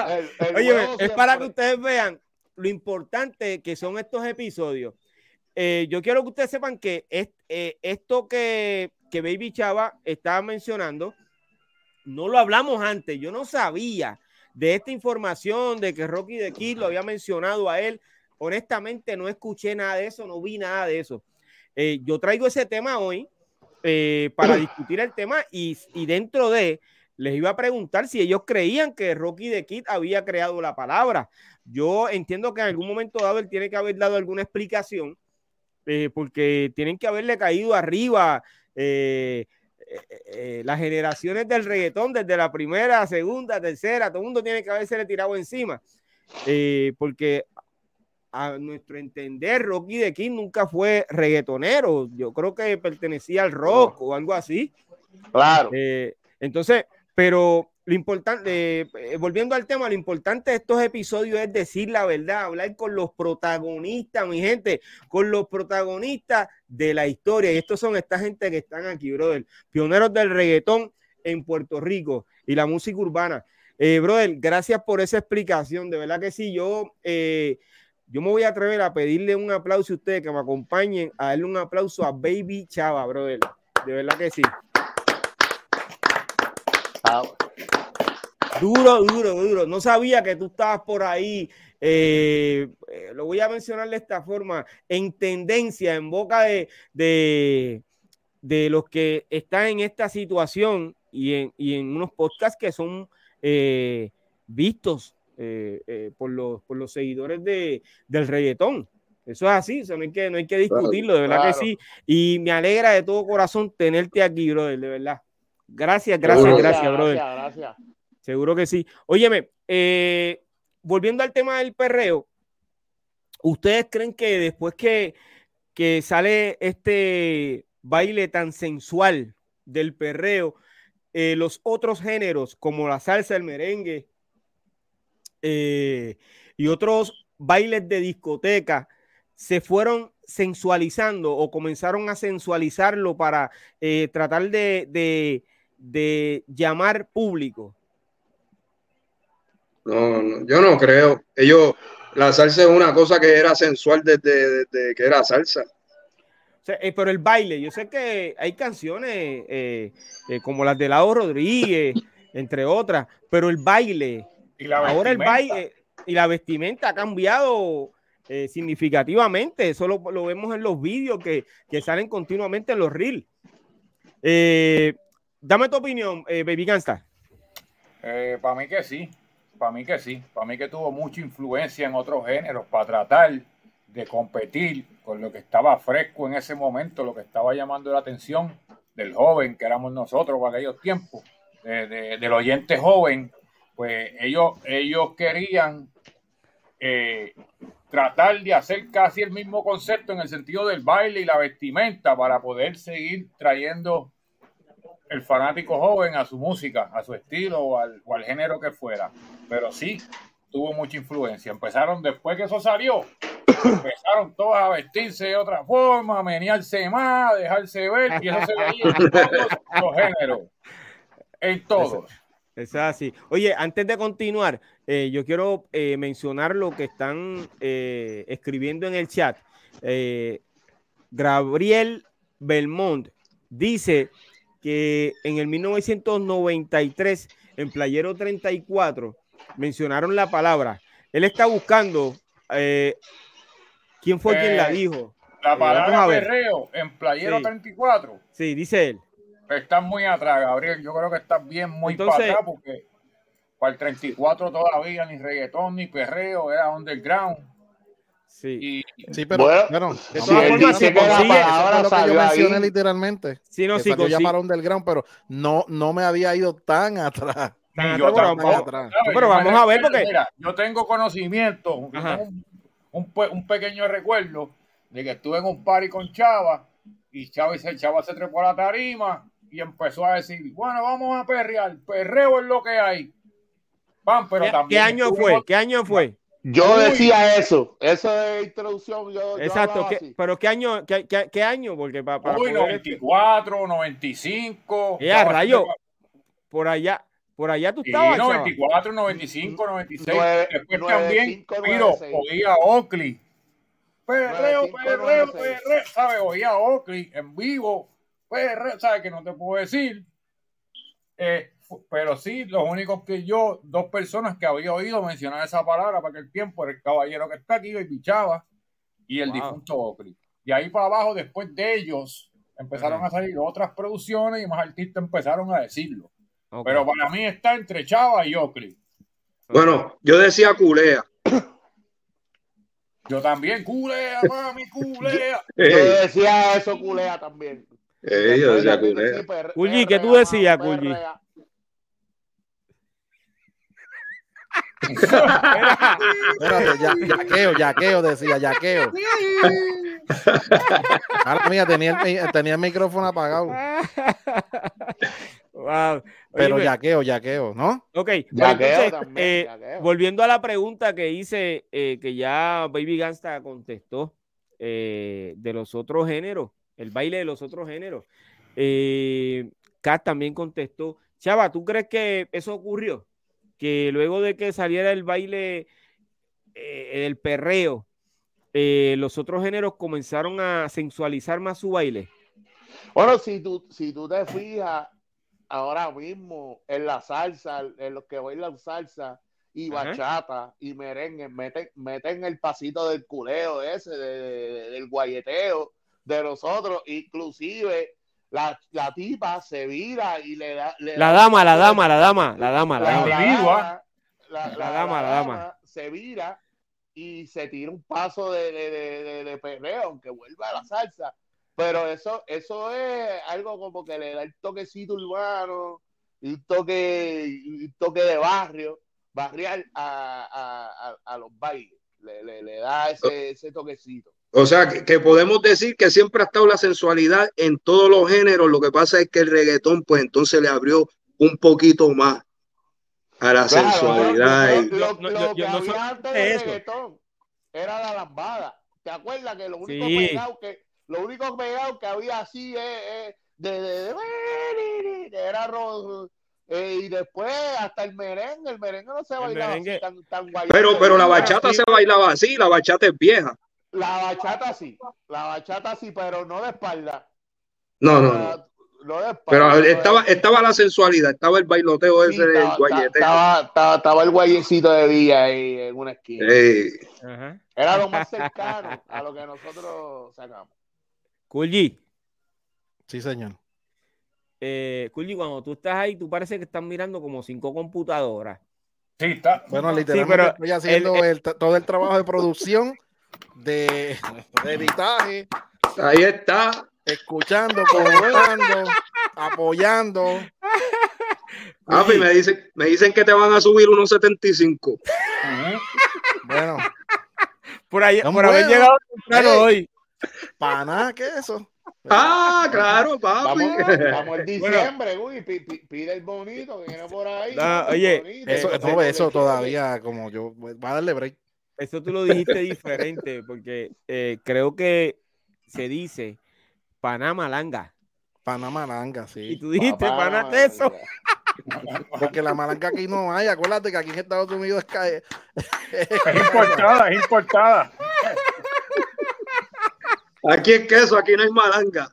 oye, es para que ustedes vean lo importante que son estos episodios. Eh, yo quiero que ustedes sepan que eh, esto que, que Baby Chava estaba mencionando, no lo hablamos antes. Yo no sabía de esta información de que Rocky de Kid lo había mencionado a él. Honestamente, no escuché nada de eso, no vi nada de eso. Eh, yo traigo ese tema hoy eh, para discutir el tema y, dentro de, les iba a preguntar si ellos creían que Rocky de Kid había creado la palabra. Yo entiendo que en algún momento dado tiene que haber dado alguna explicación, eh, porque tienen que haberle caído arriba eh, las generaciones del reggaetón, desde la primera, segunda, tercera, todo el mundo tiene que haberse tirado encima, porque a nuestro entender, Rocky de King nunca fue reggaetonero. Yo creo que pertenecía al rock o algo así. Claro. Eh, entonces, pero lo importante, eh, volviendo al tema, lo importante de estos episodios es decir la verdad, hablar con los protagonistas, mi gente, con los protagonistas de la historia. Y estos son esta gente que están aquí, brother, pioneros del reggaetón en Puerto Rico y la música urbana. Eh, brother, gracias por esa explicación. De verdad que sí, yo yo me voy a atrever a pedirle un aplauso a ustedes que me acompañen, a darle un aplauso a Baby Chava, brother. De verdad que sí. Duro, duro, duro. No sabía que tú estabas por ahí. Eh, eh, lo voy a mencionar de esta forma, en tendencia, en boca de, de, los que están en esta situación y en, en unos podcasts que son eh, vistos eh, eh, por, los, por los seguidores de, del reggaetón. Eso es así, no, hay que, no hay que discutirlo, de verdad que sí. Y me alegra de todo corazón tenerte aquí, brother, de verdad. Gracias, gracias, gracias, brother. Gracias, Seguro que sí. Óyeme, eh, volviendo al tema del perreo, ¿ustedes creen que después que, que sale este baile tan sensual del perreo, los otros géneros como la salsa, el merengue, eh, y otros bailes de discoteca se fueron sensualizando o comenzaron a sensualizarlo para eh, tratar de, llamar público. No, no, yo no creo. Ellos, la salsa es una cosa que era sensual desde, desde que era salsa. Eh, pero el baile, yo sé que hay canciones eh, como las de Lao Rodríguez, entre otras, pero el baile, ahora el baile y la vestimenta ha cambiado significativamente. Eso lo, vemos en los vídeos que, salen continuamente en los reels. dame tu opinión, Baby Gangsta. para mí que sí, para mí que sí, para mí que tuvo mucha influencia en otros géneros para tratar de competir con lo que estaba fresco en ese momento, lo que estaba llamando la atención del joven que éramos nosotros para aquellos tiempos, del oyente joven, pues ellos, ellos querían eh, tratar de hacer casi el mismo concepto en el sentido del baile y la vestimenta para poder seguir trayendo el fanático joven a su música, a su estilo o al, o al género que fuera. Pero sí, tuvo mucha influencia. Empezaron después que eso salió, empezaron todos a vestirse de otra forma, a menearse más, a dejarse ver, y eso se veía en todos los géneros. En todos. Es así. Oye, antes de continuar, eh, yo quiero eh, mencionar lo que están eh, escribiendo en el chat. Gabriel Belmont dice que en el 1993, en Playero 34, mencionaron la palabra. Él está buscando quién fue quien la dijo. La palabra perreo en Playero 34. Sí, dice él. Estás muy atrás, Gabriel. Yo creo que estás bien muy para atrás porque para el 34 todavía ni reggaetón ni perreo, era underground. Sí. sí, pero bueno, de todas formas, se consigue. Eso lo que yo mencioné literalmente. Sí, no, sí, llamar underground, pero no, no me había ido tan atrás pero vamos a ver porque yo tengo conocimiento, un, pequeño recuerdo de que estuve en un party con Chava y Chava, y Chava se trepó a la tarima y empezó a decir, bueno, vamos a perrear, perreo es lo que hay. Van, pero ¿Qué, también ¿Qué año fue? ¿Qué año fue? Yo decía eso, eso de introducción. Yo, Exacto, pero ¿qué año? Qué, qué, año? Porque para, para Uy, 94, 95. Ya, rayo, por allá, por allá tú estabas. Sí, 94, 95, 96. Después también, pero oía Oakley. Perreo, perreo, perreo. ¿Sabes? Oía Oakley en vivo. Perreo, ¿sabes? Que no te puedo decir. Eh, pero sí, los únicos que yo, dos personas que había oído mencionar esa palabra para aquel tiempo, era el caballero que está aquí, y Chava, y el difunto Oakley. Y ahí para abajo, después de ellos, empezaron a salir otras producciones y más artistas empezaron a decirlo. Pero para mí está entre Chava y Oakley. Bueno, yo decía culea. Yo también, culea, mami, culea. Yo decía eso, culea también. Yo decía. Culli, ¿qué tú decías, Culli? Espérate, ya, yaqueo, yaqueo, decía, yaqueo. Ahora mía, tenía el, tenía el micrófono apagado. Pero yaqueo, yaqueo, ¿no? Ok, eh, volviendo a la pregunta que hice, eh, que ya Baby Gangsta contestó, eh, de los otros géneros, el baile de los otros géneros. Kat también contestó. Chava, ¿tú crees que eso ocurrió? Que luego de que saliera el baile, el perreo, los otros géneros comenzaron a sensualizar más su baile. Bueno, si tú, si tú te fijas, ahora mismo en la salsa, en los que bailan salsa y bachata y merengue, meten, meten el pasito del culeo ese, del guayeteo de nosotros, inclusive la, la, tipa se vira y le da... la, dama, la dama, la dama, la dama, la dama, la, dama, la dama, se vira y se tira un paso de, de, de perreo, aunque vuelva a la salsa pero eso, eso es algo como que le da el toquecito urbano, un toque, un toque de barrio, barrial a, los bailes. Le, da ese, ese, toquecito. O sea, que, podemos decir que siempre ha estado la sensualidad en todos los géneros. Lo que pasa es que el reggaetón, pues entonces le abrió un poquito más a la sensualidad. Lo, que había antes del reggaetón era la lambada. ¿Te acuerdas que lo único pegado que lo único pegado que había así eh, eh, de, de, de, era eh, y después hasta el merengue, el merengue no se bailaba así, tan, tan Pero, pero la bachata se bailaba así, la bachata es vieja. La bachata sí, la bachata sí, pero no de espalda. No, no, no. Pero estaba, estaba la sensualidad, estaba el bailoteo ese del estaba, estaba, estaba, el guayecito de día ahí en una esquina. Era lo más cercano a lo que nosotros sacamos. Kulji. Sí, señor. Eh, cuando tú estás ahí, tú parece que estás mirando como cinco computadoras. Sí, está. Bueno, literalmente estoy haciendo todo el trabajo de producción, de, de editaje. Ahí está escuchando, comentando, apoyando. Papi, me dicen, me dicen que te van a subir unos 75. Bueno. Por, ahí, por haber llegado temprano hoy. Para nada que eso. Ah, claro, papi. Vamos, en diciembre, uy, pide el bonito que viene por ahí. oye, eso, eh, eso todavía, como yo, va a darle break. Eso tú lo dijiste diferente, porque eh, creo que se dice Panamalanga. Panamalanga, sí. Y tú dijiste Pana eso. Porque la malanga aquí no hay. Acuérdate que aquí en Estados Unidos es, es importada, es importada. Aquí es queso, aquí no hay malanga.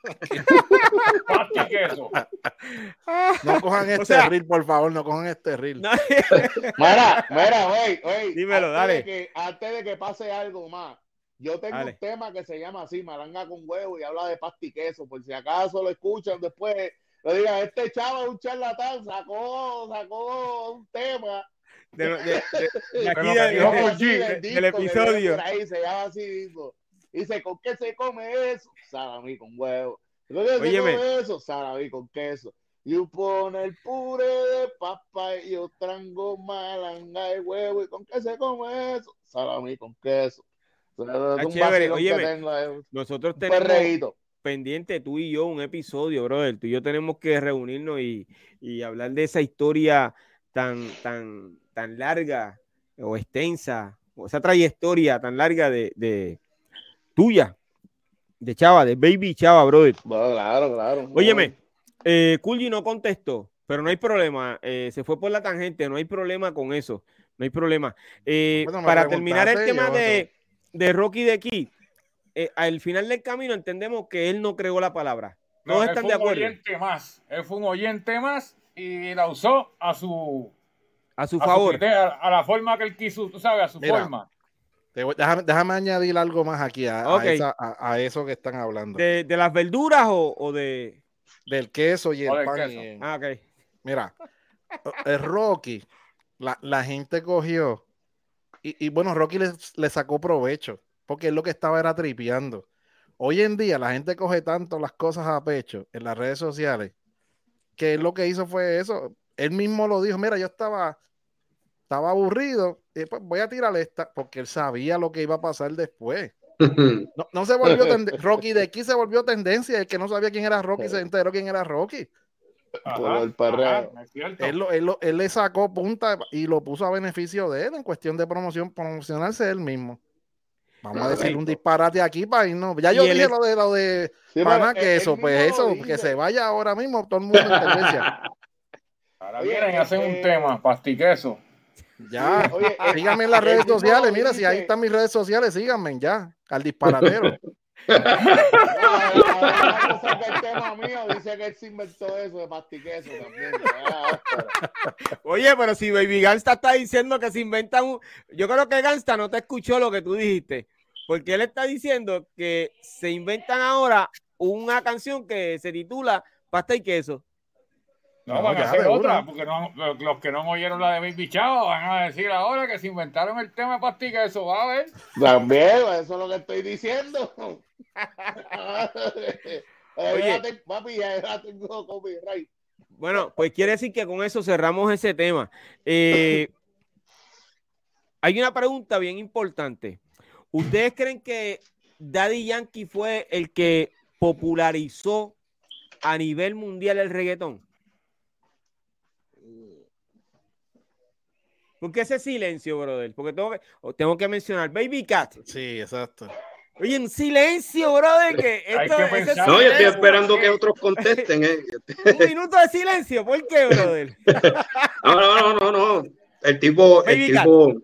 No cojan este reel, por favor, no cojan este reel. mira, mira, wey, wey. Dímelo, dale. antes de que pase algo más, yo tengo un tema que se llama así, Malanga con huevo, y habla de pasta y queso, por si acaso lo escuchan después, lo digan, este chavo es un charlatán, sacó, sacó un tema. De, aquí del episodio. Ahí se llama así mismo. Dice, ¿con qué se come eso? Salami con huevo. ¿Con qué se come eso? Salami con queso. Y pone el puré de papa y yo trango malanga de huevo. ¿Y con qué se come eso? Salami con queso. nosotros tenemos pendiente tú y yo un episodio, brother. Tú y yo tenemos que reunirnos y, hablar de esa historia tan, tan, tan larga o extensa, o esa trayectoria tan larga de, tuya, de Chava, de Baby Chava, brother. claro, claro. Óyeme, eh, no contestó, pero no hay problema. Eh, se fue por la tangente, no hay problema con eso. No hay problema. Eh, para terminar el tema de, de Rocky de aquí, eh, al final del camino entendemos que él no creó la palabra. No, están de acuerdo. Un oyente más. Él fue un oyente más y la usó a su a su favor. a, la forma que él quiso, tú sabes, a su forma. Déjame, añadir algo más aquí a, a, eso que están hablando. ¿De, las verduras o, de...? Del queso y el pan. Ah, ok. Mira, el Rocky, la, la gente cogió y, bueno, Rocky le, sacó provecho, porque él lo que estaba era tripeando. Hoy en día la gente coge tanto las cosas a pecho en las redes sociales, que él lo que hizo fue eso. Él mismo lo dijo, mira, yo estaba, estaba aburrido, y pues voy a tirar esta, porque él sabía lo que iba a pasar después. No, se volvió Rocky de aquí se volvió tendencia. El que no sabía quién era Rocky se enteró quién era Rocky él, le sacó punta y lo puso a beneficio de él en cuestión de promoción, promocionarse él mismo. Vamos a decir un disparate aquí para irnos. Ya yo dije lo de lo de pana que eso, pues eso, que se vaya ahora mismo todo el mundo en tendencia. Ahora vienen hacen un tema, pastiqueso. Ya, síganme en las redes sociales. Mira, si ahí están mis redes sociales, síganme ya, al disparatero. dice que él se inventó eso de pastiqueso también. Oye, pero si Baby Gangsta está diciendo que se inventan un... Yo creo que Gangsta no te escuchó lo que tú dijiste, porque él está diciendo que se inventan ahora una canción que se titula Pasta y Queso. No, van a hacer otra, porque los que no oyeron la de Baby Chao van a decir ahora que se inventaron el tema de pastica, eso va a ver. También, eso es lo que estoy diciendo. Oye, papi, ya tengo copyright. Bueno, pues quiere decir que con eso cerramos ese tema. Eh, hay una pregunta bien importante. ¿Ustedes creen que Daddy Yankee fue el que popularizó a nivel mundial el reggaetón? ¿Por qué ese silencio, brother? Porque tengo que, tengo que mencionar Baby Cat. Sí, exacto. Oye, en silencio, brother, que esto, que. No, yo estoy esperando que otros contesten. eh. Un minuto de silencio, ¿por qué, brother? No, no, no, no, no. El tipo, el Cat. tipo,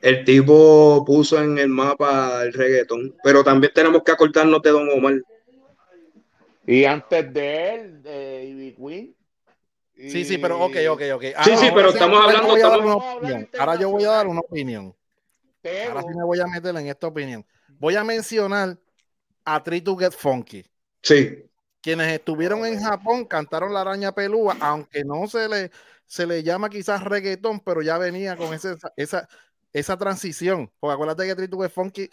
el tipo puso en el mapa el reggaetón. Pero también tenemos que acordarnos de Don Omar. Y antes de él, de Ivy Queen. Sí, sí, pero ok, ok, ok. Sí, sí, pero ahora estamos ahora hablando- yo voy a dar estamos- una opinión. Ahora yo voy a dar una opinión. Ahora sí me voy a meter en esta opinión. Voy a mencionar a Three to Get Funky. Sí, Quienes estuvieron en Japón cantaron la araña pelúa, aunque no se le, se le llama quizás reggaetón, pero ya venía con ese, esa, esa transición. Porque acuérdate que Three to Get Funky,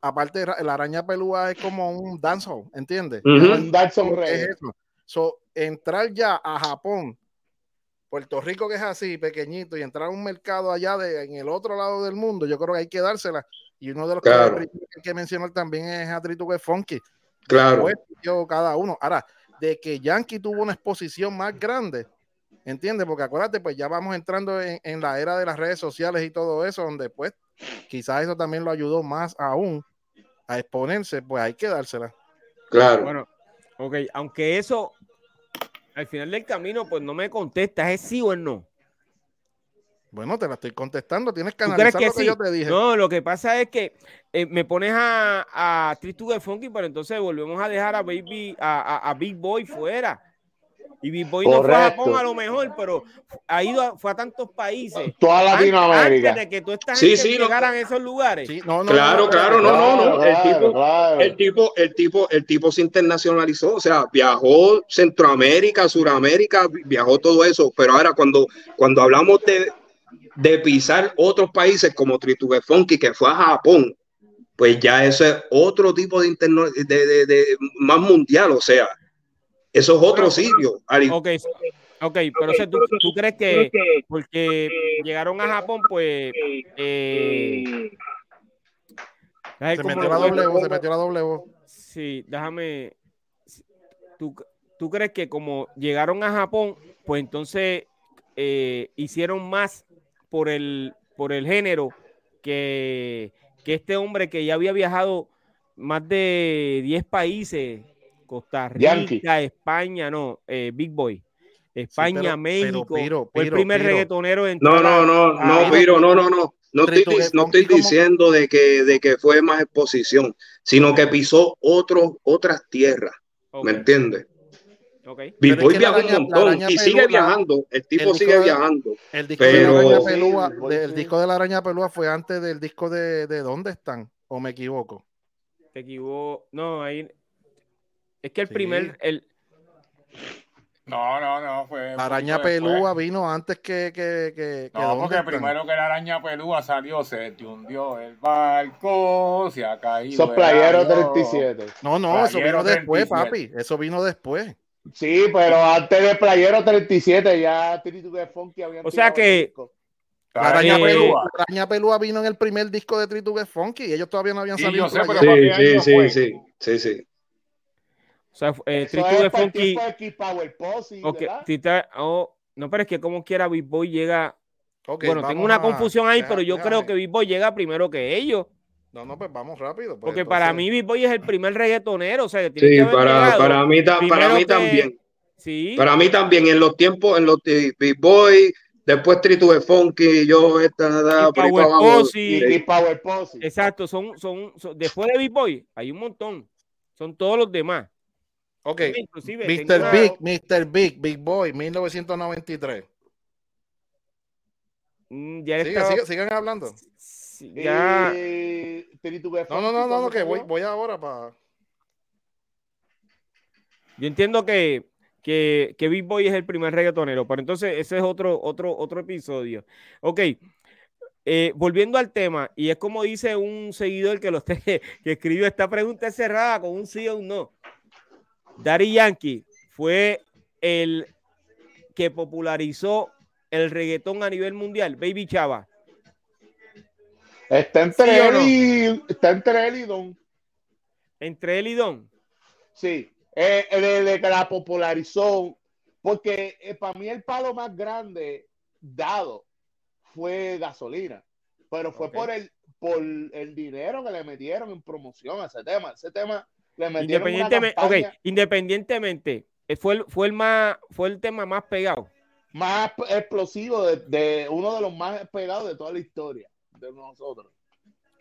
aparte la araña pelúa, es como un dancehall, ¿entiendes? Un dancehall ¿Qué es reggae. eso? So, entrar ya a Japón, Puerto Rico que es así, pequeñito, y entrar a un mercado allá de, en el otro lado del mundo, yo creo que hay que dársela. Y uno de los Claro. que hay que mencionar también es a Trituque Funky. claro. Después, yo cada uno. Ahora, de que Yankee tuvo una exposición más grande, ¿entiendes? Porque acuérdate, pues ya vamos entrando en, en la era de las redes sociales y todo eso, donde pues quizás eso también lo ayudó más aún a exponerse, pues hay que dársela. Claro. Bueno, ok, aunque eso al final del camino, pues no me contestas, ¿es sí o es no? Bueno, te la estoy contestando, tienes que ¿Tú crees analizar que lo que sí? yo te dije. No, lo que pasa es que eh, me pones a, a Tristugue Funky, pero entonces volvemos a dejar a Baby, a, a- a Big Boy fuera. Y Big Boy no fue a. Japón a lo mejor, pero ha ido a, fue a tantos países. Toda Latinoamérica. Antes de que tú estás Sí, sí, no. llegaran a esos lugares. Sí, no, no, Claro, no, claro, no, no, no. El Claro, tipo- claro. El tipo, el tipo, el tipo se internacionalizó, o sea, viajó Centroamérica, Suramérica, viajó todo eso, pero ahora cuando, cuando hablamos de, de pisar otros países como Tritugue Funky, que fue a Japón, pues ya eso es otro tipo de, interno- de, de- de- más mundial, o sea, eso es otro Bueno, sitio. Al- Ok, ok, pero o sea, ¿tú, tú crees que porque llegaron a Japón, pues... Eh, Se ¿cómo metió la W, se metió la W. Sí, déjame. ¿Tú, tú crees que como llegaron a Japón, pues entonces eh, hicieron más por el, por el género que, que este hombre que ya había viajado más de 10 países, Costa Rica, Yankee. España, no, eh, Big Boy, España, pero- México, pero, fue el primer reggaetonero en No, no, no, no, Piro, no, no, no. No estoy, no estoy diciendo de que, de que fue más exposición, sino que pisó otros, otras tierras, ¿me entiendes? Ok. Big Pero es Boy que viajó un montón y sigue viajando. El tipo el sigue disco de- viajando. El disco de la Pero- araña pelúa, de- el disco de la araña pelúa fue antes del disco de, de ¿Dónde están? ¿O me equivoco? Te equivoco. No, ahí. Es que el Sí. primer. El, No, no, no. Fue La araña pelúa vino antes que, que, que, que No, ¿Dónde porque están? primero que la araña pelúa salió, se te hundió el barco, se ha caído. Playeros avión. 37. No, no, eso Playero vino después, 37. papi. Eso vino después. Sí, pero antes de Playero 37 ya Tritugue Funky habían O sea que- el disco. La araña, Eh, pelúa, la araña pelúa vino en el primer disco de Tritugue Funky y ellos todavía no habían Sí, salido. yo sé, pero allá. ¿para Sí, sí, sí, sí. O sea, eh, Eso es Funky. tiempo de Kid Power Posse, ok, ¿verdad? Tita- oh, no, pero es que como quiera Big Boy llega. Ok, bueno, tengo una a- confusión ahí, deja- pero yo déjame. creo que Big Boy llega primero que ellos. No, no, pues vamos rápido. pues, Porque entonces- para mí Big Boy es el primer reggaetonero. O sea, que tiene que Sí, haber para, para mí, ta- para mí que- también. Sí. Para mí también, en los tiempos, en los de Big Boy, después Tritugue Funky, yo esta, da, Y por Power. Posse. Y. Kid Power Posse. Exacto, son, son, son- después de Big Boy hay un montón. Son todos los demás. Ok, Inclusive, Mr. Big, Mr. Big, Big Boy, 1993. Mm, ya Sigue, estaba- sigue- sigan hablando. sí, ya. No, no, no, no, no, ¿cuándo que voy, voy ahora para. Yo entiendo que, que, que Big Boy es el primer reggaetonero, pero entonces ese es otro, otro, otro episodio. Ok, eh, volviendo al tema, y es como dice un seguidor que, lo esté- que escribió esta pregunta es cerrada con un sí o un no. Daddy Yankee fue el que popularizó el reggaetón a nivel mundial, Baby Chava. Está entre ¿Sí él no? y está entre él y Don. Entre él y Don. Sí, eh, eh, desde que la popularizó, porque para mí el palo más grande dado fue gasolina. pero fue por el por el dinero que le metieron en promoción a ese tema. Ese tema independientemente, okay, independientemente, eh, fue el, fue el más fue el tema más pegado. Más explosivo de, de uno de los más pegados de toda la historia de nosotros.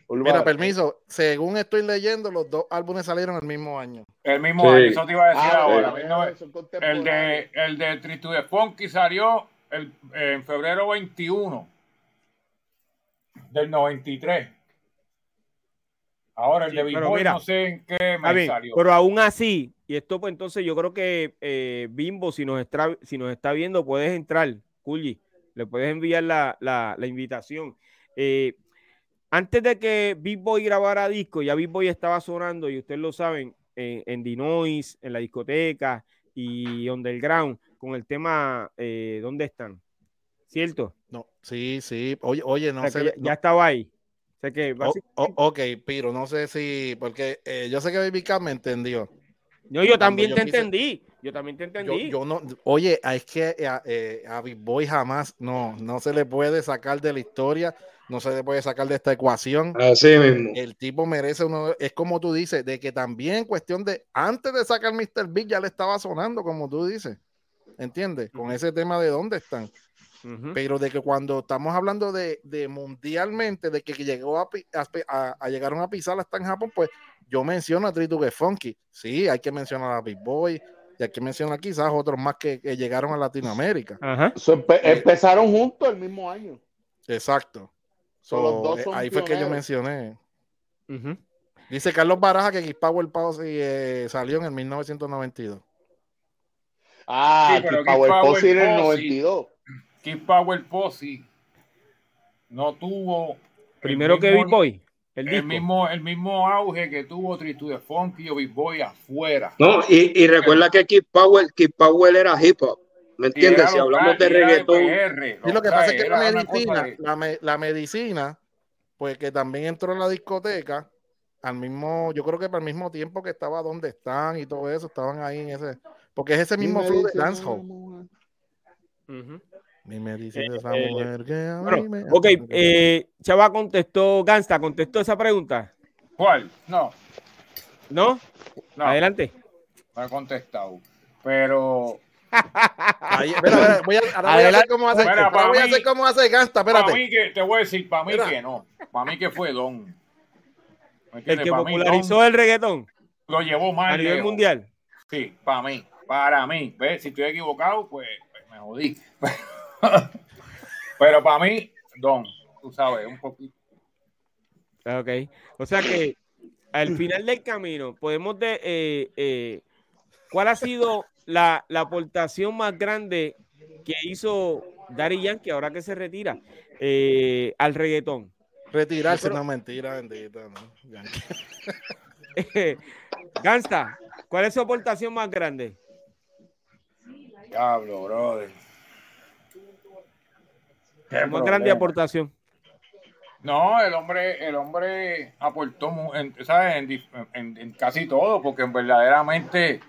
Mira, permiso, según estoy leyendo, los dos álbumes salieron el mismo año. El mismo año, eso te iba a decir ah, ahora. el, de, el de Tritude Funky salió el, en febrero 21 del 93. Ahora el de Bimbo no sé en qué me salió. Pero aún así, y esto pues entonces yo creo que eh, Bimbo, si nos, está, si nos está viendo, puedes entrar, Culli, le puedes enviar la, la, la invitación. Eh, antes de que Big Boy grabara disco, ya Big Boy estaba sonando, y ustedes lo saben, en, en Dinois, en la discoteca y Underground, con el tema eh, ¿Dónde están? ¿Cierto? No, sí, sí. Oye, oye no sé. Ya, estaba ahí. Sé que ok, pero no sé si, porque eh, yo sé que Baby Cat me entendió. Yo, yo también te entendí. Yo también te entendí. Yo, no, oye, es que a, eh, a Big Boy jamás, no, no se le puede sacar de la historia no se le puede sacar de esta ecuación. Así mismo. El tipo merece uno, es como tú dices, de que también cuestión de, antes de sacar Mr. Big ya le estaba sonando, como tú dices, ¿entiendes? Con ese tema de dónde están. Pero de que cuando estamos hablando de, mundialmente, de que llegó a, a, llegaron a pisar hasta en Japón, pues yo menciono a Tritugue Funky. Sí, hay que mencionar a Big Boy, y hay que mencionar quizás otros más que, llegaron a Latinoamérica. empezaron juntos el mismo año. Exacto. Eh, ahí fue que yo mencioné. Dice Carlos Baraja que Keep Power Posse eh, salió en el 1992. Ah, sí, Power, Posse en el 92. Keep Power Posse no tuvo. Primero que Big Boy. El, mismo, el mismo auge que tuvo Tritude Funky o Big Boy afuera. No, y, y recuerda que Keep Power, Keep Power era hip hop. ¿Me entiendes? Si hablamos de reggaetón. y lo que pasa es que la medicina, la, medicina, pues que también entró en la discoteca, al mismo, yo creo que para el mismo tiempo que estaba donde están y todo eso, estaban ahí en ese, porque es ese mismo flow de dancehall. Mi medicina esa eh, mujer que a mí me... Ok, eh, Chava contestó, Gansta contestó esa pregunta. ¿Cuál? No. ¿No? no. Adelante. No he contestado. Pero Ahí, espera, voy a, ahora voy a hacer cómo hace, ahora voy a hacer cómo hace Gasta, espérate. Para mí que, te voy a decir, para mí que no. Para mí que fue Don. El que popularizó el reggaetón. Lo llevó más a nivel mundial. Sí, para mí. Para mí. ¿Ves? Si estoy equivocado, pues, pues me jodí. Pero para mí, Don, tú sabes, un poquito. Ok. O sea que al final del camino, podemos de. Eh, eh, ¿Cuál ha sido la, aportación más grande que hizo Dari Yankee ahora que se retira eh, al reggaetón? Retirarse, no mentira, bendita. ¿no? Gansta, ¿cuál es su aportación más grande? Diablo, brother. Más grande aportación. No, el hombre, el hombre aportó en, En, casi todo, porque verdaderamente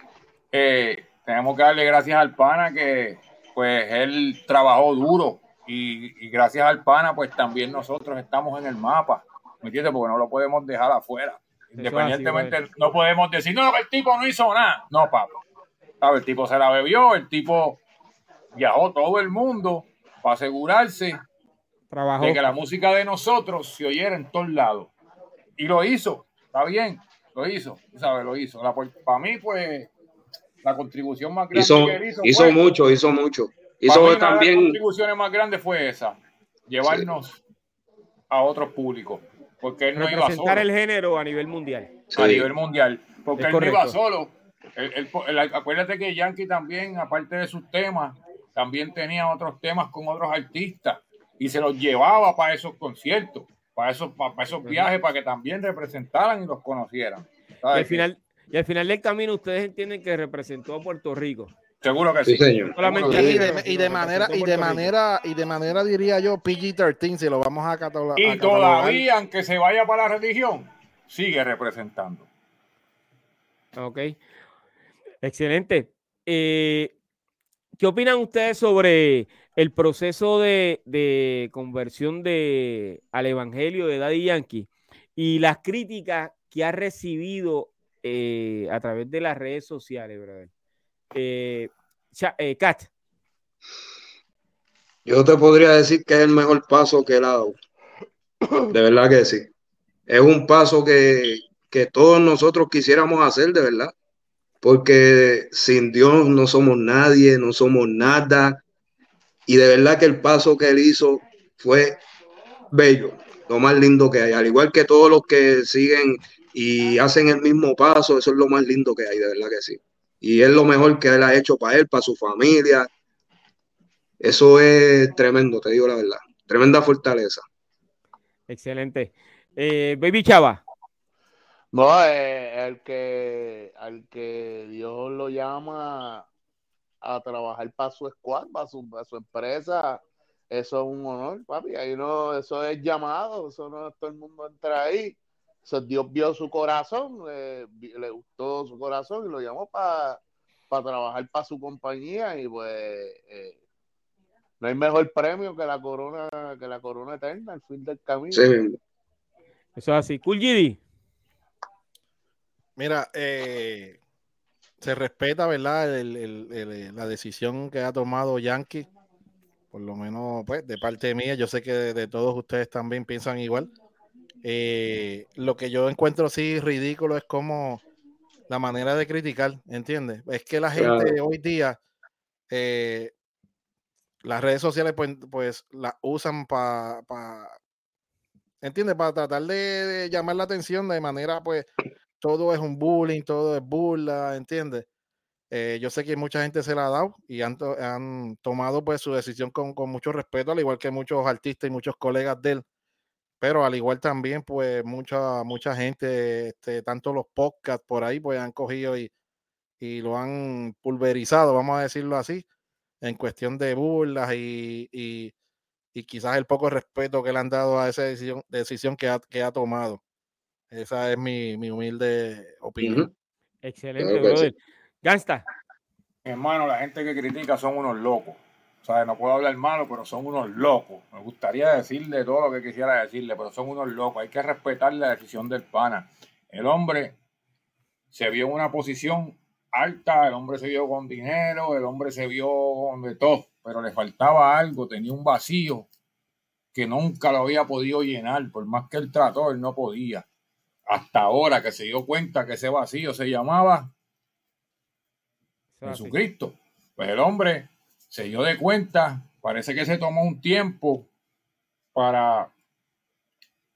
eh, tenemos que darle gracias al pana que pues él trabajó duro y, gracias al pana pues también nosotros estamos en el mapa, ¿me entiendes? Porque no lo podemos dejar afuera. Independientemente, no podemos decir, no, el tipo no hizo nada. No, papá. El tipo se la bebió, el tipo viajó todo el mundo para asegurarse de que la música de nosotros se oyera en todos lados. Y lo hizo, está bien, lo hizo, ¿sabes? Lo hizo. para mí, pues, la contribución más grande hizo, que hizo, hizo mucho, hizo mucho. Hizo también. La contribución más grande fue esa, llevarnos a otros públicos. Porque él no iba solo. el género a nivel mundial. A nivel mundial. Porque él no iba solo. acuérdate que Yankee también, aparte de sus temas, también tenía otros temas con otros artistas y se los llevaba para esos conciertos, para esos, para, esos viajes, para que también representaran y los conocieran. al final, y al final del camino ustedes entienden que representó a Puerto Rico. Seguro que sí. señor. Y, de, manera, y de manera, y de manera diría yo, PG-13, si lo vamos a catalogar. Y todavía, aunque se vaya para la religión, sigue representando. Ok. Excelente. Eh, ¿qué opinan ustedes sobre el proceso de, conversión al Evangelio de Daddy Yankee y las críticas que ha recibido eh, a través de las redes sociales, brother? Eh, eh, Kat. Yo te podría decir que es el mejor paso que ha dado. De verdad que sí. Es un paso que todos nosotros quisiéramos hacer, de verdad. Porque sin Dios no somos nadie, no somos nada. Y de verdad que el paso que él hizo fue bello, lo más lindo que hay. Al igual que todos los que siguen y hacen el mismo paso, eso es lo más lindo que hay, de verdad que sí. Y es lo mejor que él ha hecho para él, para su familia. Eso es tremendo, te digo la verdad. Tremenda fortaleza. Excelente. Eh, Baby Chava. No, eh, el que, al que Dios lo llama a trabajar para su squad, para su, para su empresa, eso es un honor, papi. Ahí no, eso es llamado, eso no todo el mundo entra ahí. Eso, Dios vio su corazón, le gustó su corazón y lo llamó para trabajar para su compañía y pues eh, no hay mejor premio que la corona, que la corona eterna al fin del camino. Sí. Eso es así. Cool GD. Mira, eh, se respeta, ¿verdad? la decisión que ha tomado Yankee, por lo menos pues, de parte mía, yo sé que de, todos ustedes también piensan igual. Eh, lo que yo encuentro así ridículo es como la manera de criticar, ¿entiendes? Es que la gente hoy día, eh, las redes sociales pues, pues las usan para, pa, ¿entiendes? Para tratar de, llamar la atención de manera pues todo es un bullying, todo es burla, ¿entiendes? Eh, yo sé que mucha gente se la ha dado y han, tomado pues su decisión con, mucho respeto, al igual que muchos artistas y muchos colegas de él. Pero al igual también, pues mucha, mucha gente, este, tanto los podcasts por ahí, pues han cogido y, y lo han pulverizado, vamos a decirlo así, en cuestión de burlas y, y, quizás el poco respeto que le han dado a esa decisión, decisión que, ha, que ha tomado. Esa es mi, humilde opinión. Excelente, brother. Gasta. Hermano, la gente que critica son unos locos. O sea, no puedo hablar malo, pero son unos locos. Me gustaría decirle todo lo que quisiera decirle, pero son unos locos. Hay que respetar la decisión del pana. El hombre se vio en una posición alta, el hombre se vio con dinero, el hombre se vio con de todo, pero le faltaba algo, tenía un vacío que nunca lo había podido llenar, por más que él trató, él no podía hasta ahora que se dio cuenta que ese vacío se llamaba Jesucristo. Pues el hombre se dio de cuenta, parece que se tomó un tiempo para,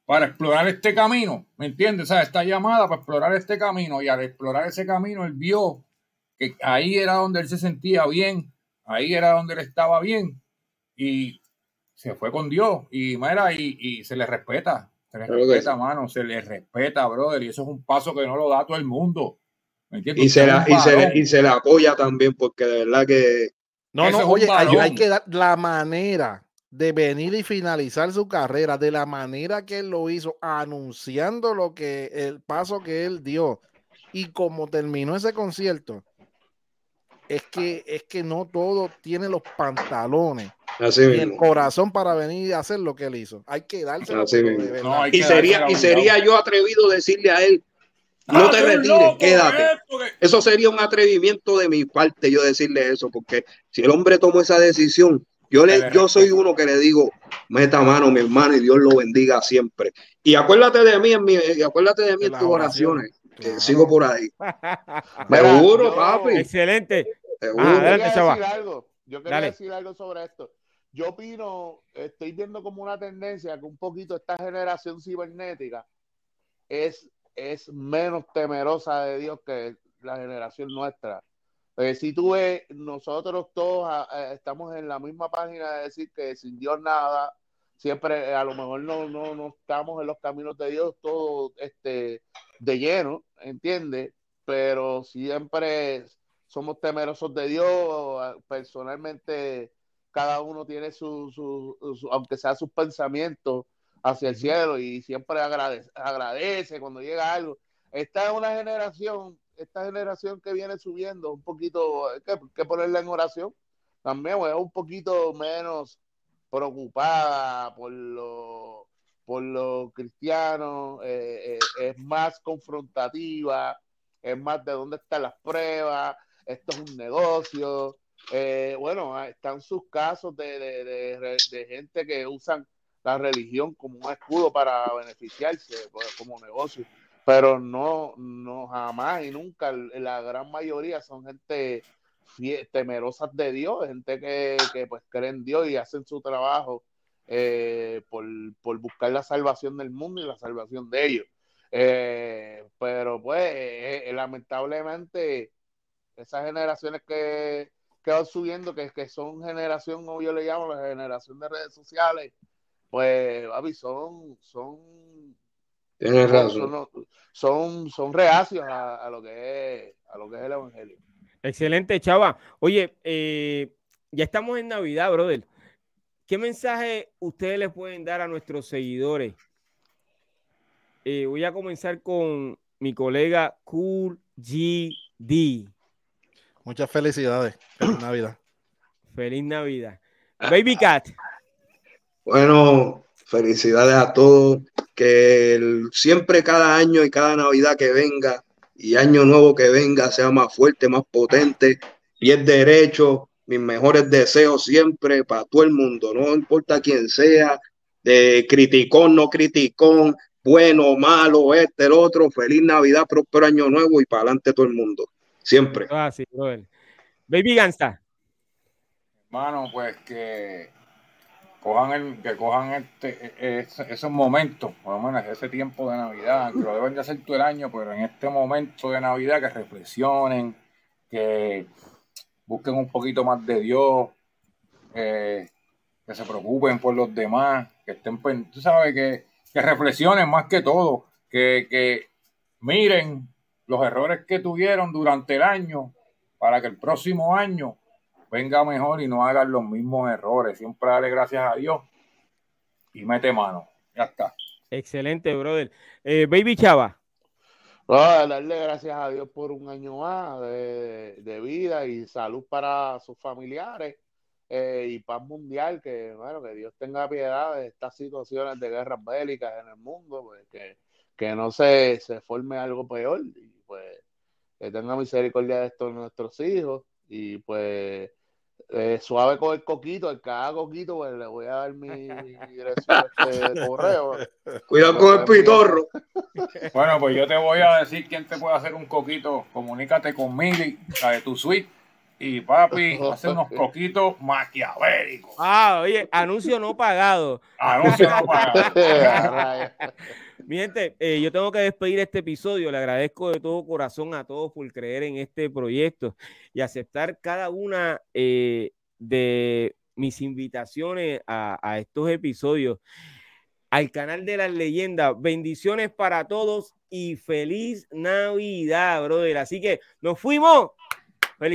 para explorar este camino, ¿me entiendes? O sea, esta llamada para explorar este camino y al explorar ese camino él vio que ahí era donde él se sentía bien, ahí era donde él estaba bien y se fue con Dios y, mira, y, y se le respeta, se le respeta, mano, se le respeta, brother, y eso es un paso que no lo da todo el mundo. y, se la, y, se le, y se le apoya también, porque de verdad que. No, no, oye, hay, que dar la manera de venir y finalizar su carrera de la manera que él lo hizo, anunciando lo que el paso que él dio y como terminó ese concierto, es que es que no todo tiene los pantalones y el corazón para venir a hacer lo que él hizo. Hay que darse y sería, y sería yo atrevido decirle a él, no te retires, quédate. Eso sería un atrevimiento de mi parte, yo decirle eso, porque si el hombre tomó esa decisión, yo, le, yo soy uno que le digo, meta mano, mi hermano, y Dios lo bendiga siempre. Y acuérdate de mí, en mi, y acuérdate de mí en tus oraciones, que sigo por ahí. Seguro, papi. Excelente. Ah, yo quería decir algo sobre esto yo opino, estoy viendo como una tendencia que un poquito esta generación cibernética es, es menos temerosa de Dios que la generación nuestra. Si tú ves, nosotros todos ah, eh, estamos en la misma página de decir que sin Dios nada, siempre eh, a lo mejor no, no, no estamos en los caminos de Dios todo este, de lleno, ¿entiendes? Pero siempre somos temerosos de Dios. Personalmente, cada uno tiene su, su, aunque sea sus pensamientos hacia el cielo y siempre agradece, agradece cuando llega algo. Esta es una generación, esta generación que viene subiendo un poquito, que, que ponerla en oración, también es un poquito menos preocupada por los por los cristianos, eh, eh, es más confrontativa, es más de dónde están las pruebas, esto es un negocio. Eh, bueno, están sus casos de, de, gente que usan la religión como un escudo para beneficiarse pues, como negocio, pero no, no jamás y nunca, la gran mayoría son gente temerosas de Dios, gente que, que pues creen en Dios y hacen su trabajo eh, por, buscar la salvación del mundo y la salvación de ellos. Eh, pero pues lamentablemente esas generaciones que, van subiendo, que, que son generación, como yo le llamo, la generación de redes sociales, pues, son, son, son, son, reacios a, lo que es, a lo que es el evangelio. Excelente, Chava. Oye, ya estamos en Navidad, brother. ¿Qué mensaje ustedes les pueden dar a nuestros seguidores? Eh, voy a comenzar con mi colega Cool GD. Muchas felicidades. Feliz Navidad. Feliz Navidad. Baby Cat. Bueno, felicidades a todos. Que siempre cada año y cada Navidad que venga y año nuevo que venga sea más fuerte, más potente, es derecho, mis mejores deseos siempre para todo el mundo, no importa quién sea, de criticón, no criticón, bueno, malo, este, el otro, feliz Navidad, próspero año nuevo y para adelante todo el mundo, siempre. Ah, sí, Baby Gansta. Hermano, pues que cojan el, que cojan este, e, e, esos momentos, por lo menos ese tiempo de Navidad, que lo deben de hacer todo el año, pero en este momento de Navidad que reflexionen, que busquen un poquito más de Dios, eh, que se preocupen por los demás, que estén, tú sabes, que, reflexionen más que todo, que, miren los errores que tuvieron durante el año para que el próximo año venga mejor y no hagan los mismos errores. Siempre dale gracias a Dios y mete mano. Ya está. Excelente, brother. Eh, Baby Chava darle gracias a Dios por un año más de, vida y salud para sus familiares eh, y paz mundial, que bueno, que Dios tenga piedad de estas situaciones de guerras bélicas en el mundo, pues, que, que no se, se forme algo peor y que tenga misericordia de estos nuestros hijos y pues eh, suave con el coquito, el cada coquito, pues le voy a dar mi, dirección de correo. Cuidado con el pitorro. Bueno, pues yo te voy a decir quién te puede hacer un coquito. Comunícate con Mili, la de tu suite. Y papi, hace unos coquitos maquiavélicos. Ah, oye, anuncio no pagado. Anuncio no pagado. Mi gente, eh, yo tengo que despedir este episodio. Le agradezco de todo corazón a todos por creer en este proyecto y aceptar cada una eh, de mis invitaciones a, estos episodios al canal de las leyendas. Bendiciones para todos y feliz Navidad, brother. Así que nos fuimos.